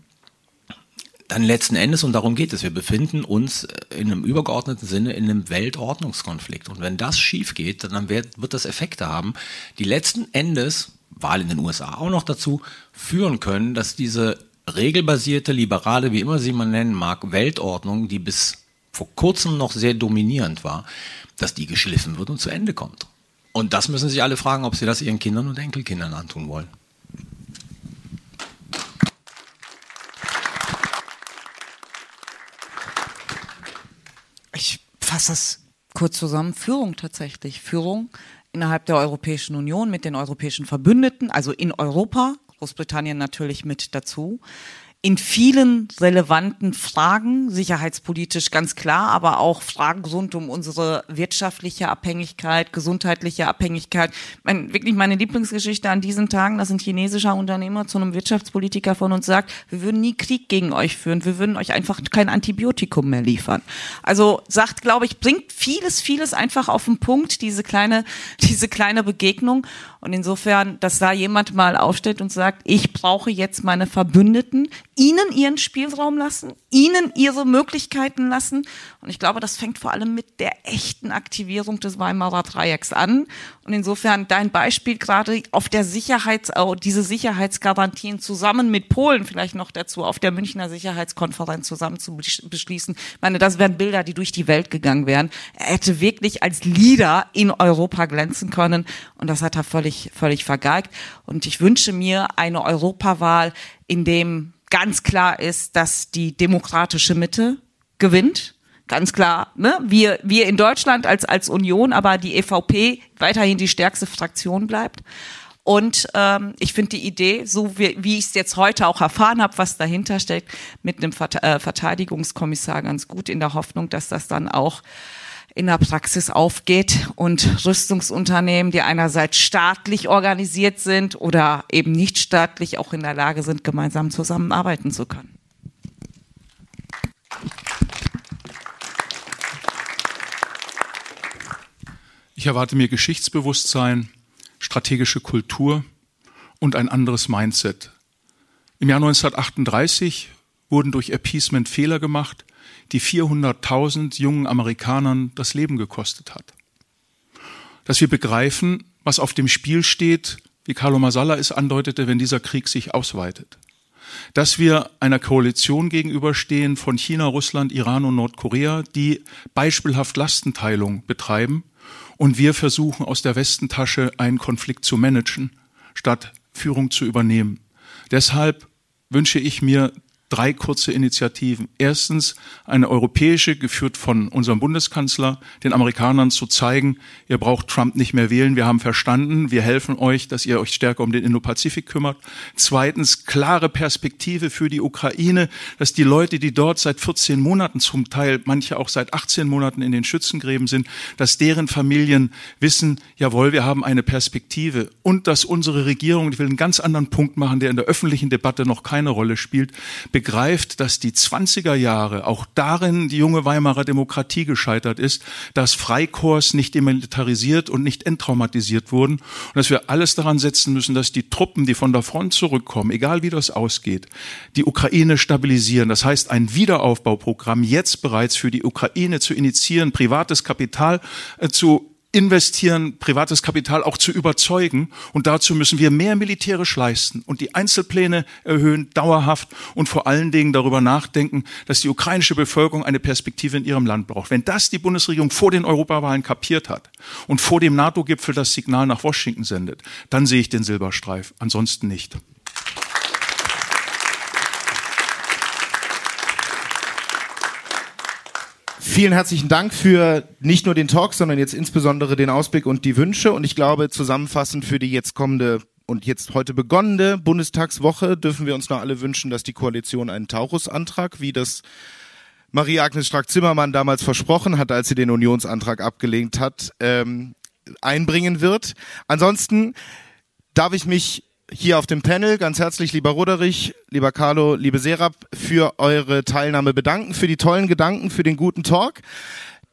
dann letzten Endes, und darum geht es, wir befinden uns in einem übergeordneten Sinne in einem Weltordnungskonflikt. Und wenn das schief geht, dann wird, wird das Effekte haben, die letzten Endes, Wahl in den USA auch noch dazu, führen können, dass diese regelbasierte, liberale, wie immer sie man nennen mag, Weltordnung, die bis vor kurzem noch sehr dominierend war, dass die geschliffen wird und zu Ende kommt. Und das müssen sich alle fragen, ob sie das ihren Kindern und Enkelkindern antun wollen. Ich fasse das kurz zusammen. Führung tatsächlich. Führung innerhalb der Europäischen Union mit den europäischen Verbündeten, also in Europa, Großbritannien natürlich mit dazu in vielen relevanten Fragen, sicherheitspolitisch ganz klar, aber auch Fragen rund um unsere wirtschaftliche Abhängigkeit, gesundheitliche Abhängigkeit. Mein, wirklich meine Lieblingsgeschichte an diesen Tagen, dass ein chinesischer Unternehmer zu einem Wirtschaftspolitiker von uns sagt, wir würden nie Krieg gegen euch führen, wir würden euch einfach kein Antibiotikum mehr liefern. Also sagt, glaube ich, bringt vieles, vieles einfach auf den Punkt, diese kleine, [LAUGHS] diese kleine Begegnung. Und insofern, dass da jemand mal aufsteht und sagt, ich brauche jetzt meine Verbündeten, ihnen ihren Spielraum lassen, ihnen ihre Möglichkeiten lassen. Und ich glaube, das fängt vor allem mit der echten Aktivierung des Weimarer Dreiecks an. Und insofern dein Beispiel gerade auf der Sicherheits, diese Sicherheitsgarantien zusammen mit Polen vielleicht noch dazu auf der Münchner Sicherheitskonferenz zusammen zu beschließen. Ich meine, das wären Bilder, die durch die Welt gegangen wären. Er hätte wirklich als Leader in Europa glänzen können. Und das hat er völlig, völlig vergeigt. Und ich wünsche mir eine Europawahl, in dem ganz klar ist, dass die demokratische Mitte gewinnt ganz klar, ne? wir, wir in Deutschland als, als Union, aber die EVP weiterhin die stärkste Fraktion bleibt. Und ähm, ich finde die Idee, so wie, wie ich es jetzt heute auch erfahren habe, was dahinter steckt, mit einem äh, Verteidigungskommissar ganz gut in der Hoffnung, dass das dann auch in der Praxis aufgeht und Rüstungsunternehmen, die einerseits staatlich organisiert sind oder eben nicht staatlich, auch in der Lage sind, gemeinsam zusammenarbeiten zu können. Ich erwarte mir Geschichtsbewusstsein, strategische Kultur und ein anderes Mindset. Im Jahr 1938 wurden durch Appeasement Fehler gemacht, die 400.000 jungen Amerikanern das Leben gekostet hat. Dass wir begreifen, was auf dem Spiel steht, wie Carlo Masala es andeutete, wenn dieser Krieg sich ausweitet. Dass wir einer Koalition gegenüberstehen von China, Russland, Iran und Nordkorea, die beispielhaft Lastenteilung betreiben und wir versuchen aus der Westentasche einen Konflikt zu managen, statt Führung zu übernehmen. Deshalb wünsche ich mir drei kurze Initiativen. Erstens eine europäische, geführt von unserem Bundeskanzler, den Amerikanern zu zeigen, ihr braucht Trump nicht mehr wählen, wir haben verstanden, wir helfen euch, dass ihr euch stärker um den Indo-Pazifik kümmert. Zweitens klare Perspektive für die Ukraine, dass die Leute, die dort seit 14 Monaten zum Teil, manche auch seit 18 Monaten in den Schützengräben sind, dass deren Familien wissen, jawohl, wir haben eine Perspektive und dass unsere Regierung, ich will einen ganz anderen Punkt machen, der in der öffentlichen Debatte noch keine Rolle spielt, begreift, dass die 20er Jahre auch darin die junge Weimarer Demokratie gescheitert ist, dass Freikorps nicht demilitarisiert und nicht enttraumatisiert wurden und dass wir alles daran setzen müssen, dass die Truppen, die von der Front zurückkommen, egal wie das ausgeht, die Ukraine stabilisieren. Das heißt, ein Wiederaufbauprogramm jetzt bereits für die Ukraine zu initiieren, privates Kapital äh, zu investieren, privates Kapital auch zu überzeugen. Und dazu müssen wir mehr militärisch leisten und die Einzelpläne erhöhen, dauerhaft und vor allen Dingen darüber nachdenken, dass die ukrainische Bevölkerung eine Perspektive in ihrem Land braucht. Wenn das die Bundesregierung vor den Europawahlen kapiert hat und vor dem NATO-Gipfel das Signal nach Washington sendet, dann sehe ich den Silberstreif. Ansonsten nicht. Vielen herzlichen Dank für nicht nur den Talk, sondern jetzt insbesondere den Ausblick und die Wünsche. Und ich glaube, zusammenfassend für die jetzt kommende und jetzt heute begonnene Bundestagswoche dürfen wir uns noch alle wünschen, dass die Koalition einen Taurusantrag, wie das Marie-Agnes Strack-Zimmermann damals versprochen hat, als sie den Unionsantrag abgelehnt hat, ähm, einbringen wird. Ansonsten darf ich mich hier auf dem Panel ganz herzlich, lieber Roderich, lieber Carlo, liebe Serap, für eure Teilnahme bedanken, für die tollen Gedanken, für den guten Talk.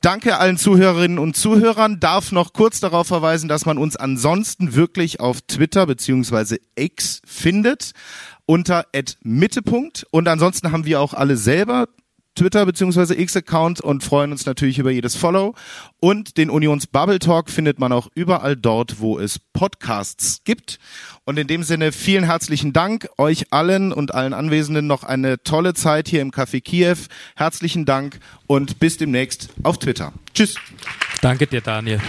Danke allen Zuhörerinnen und Zuhörern. Darf noch kurz darauf verweisen, dass man uns ansonsten wirklich auf Twitter beziehungsweise X findet unter @mittepunkt und ansonsten haben wir auch alle selber Twitter bzw. X-Account und freuen uns natürlich über jedes Follow. Und den Unions Bubble Talk findet man auch überall dort, wo es Podcasts gibt. Und in dem Sinne vielen herzlichen Dank euch allen und allen Anwesenden noch eine tolle Zeit hier im Café Kiew. Herzlichen Dank und bis demnächst auf Twitter. Tschüss. Danke dir, Daniel.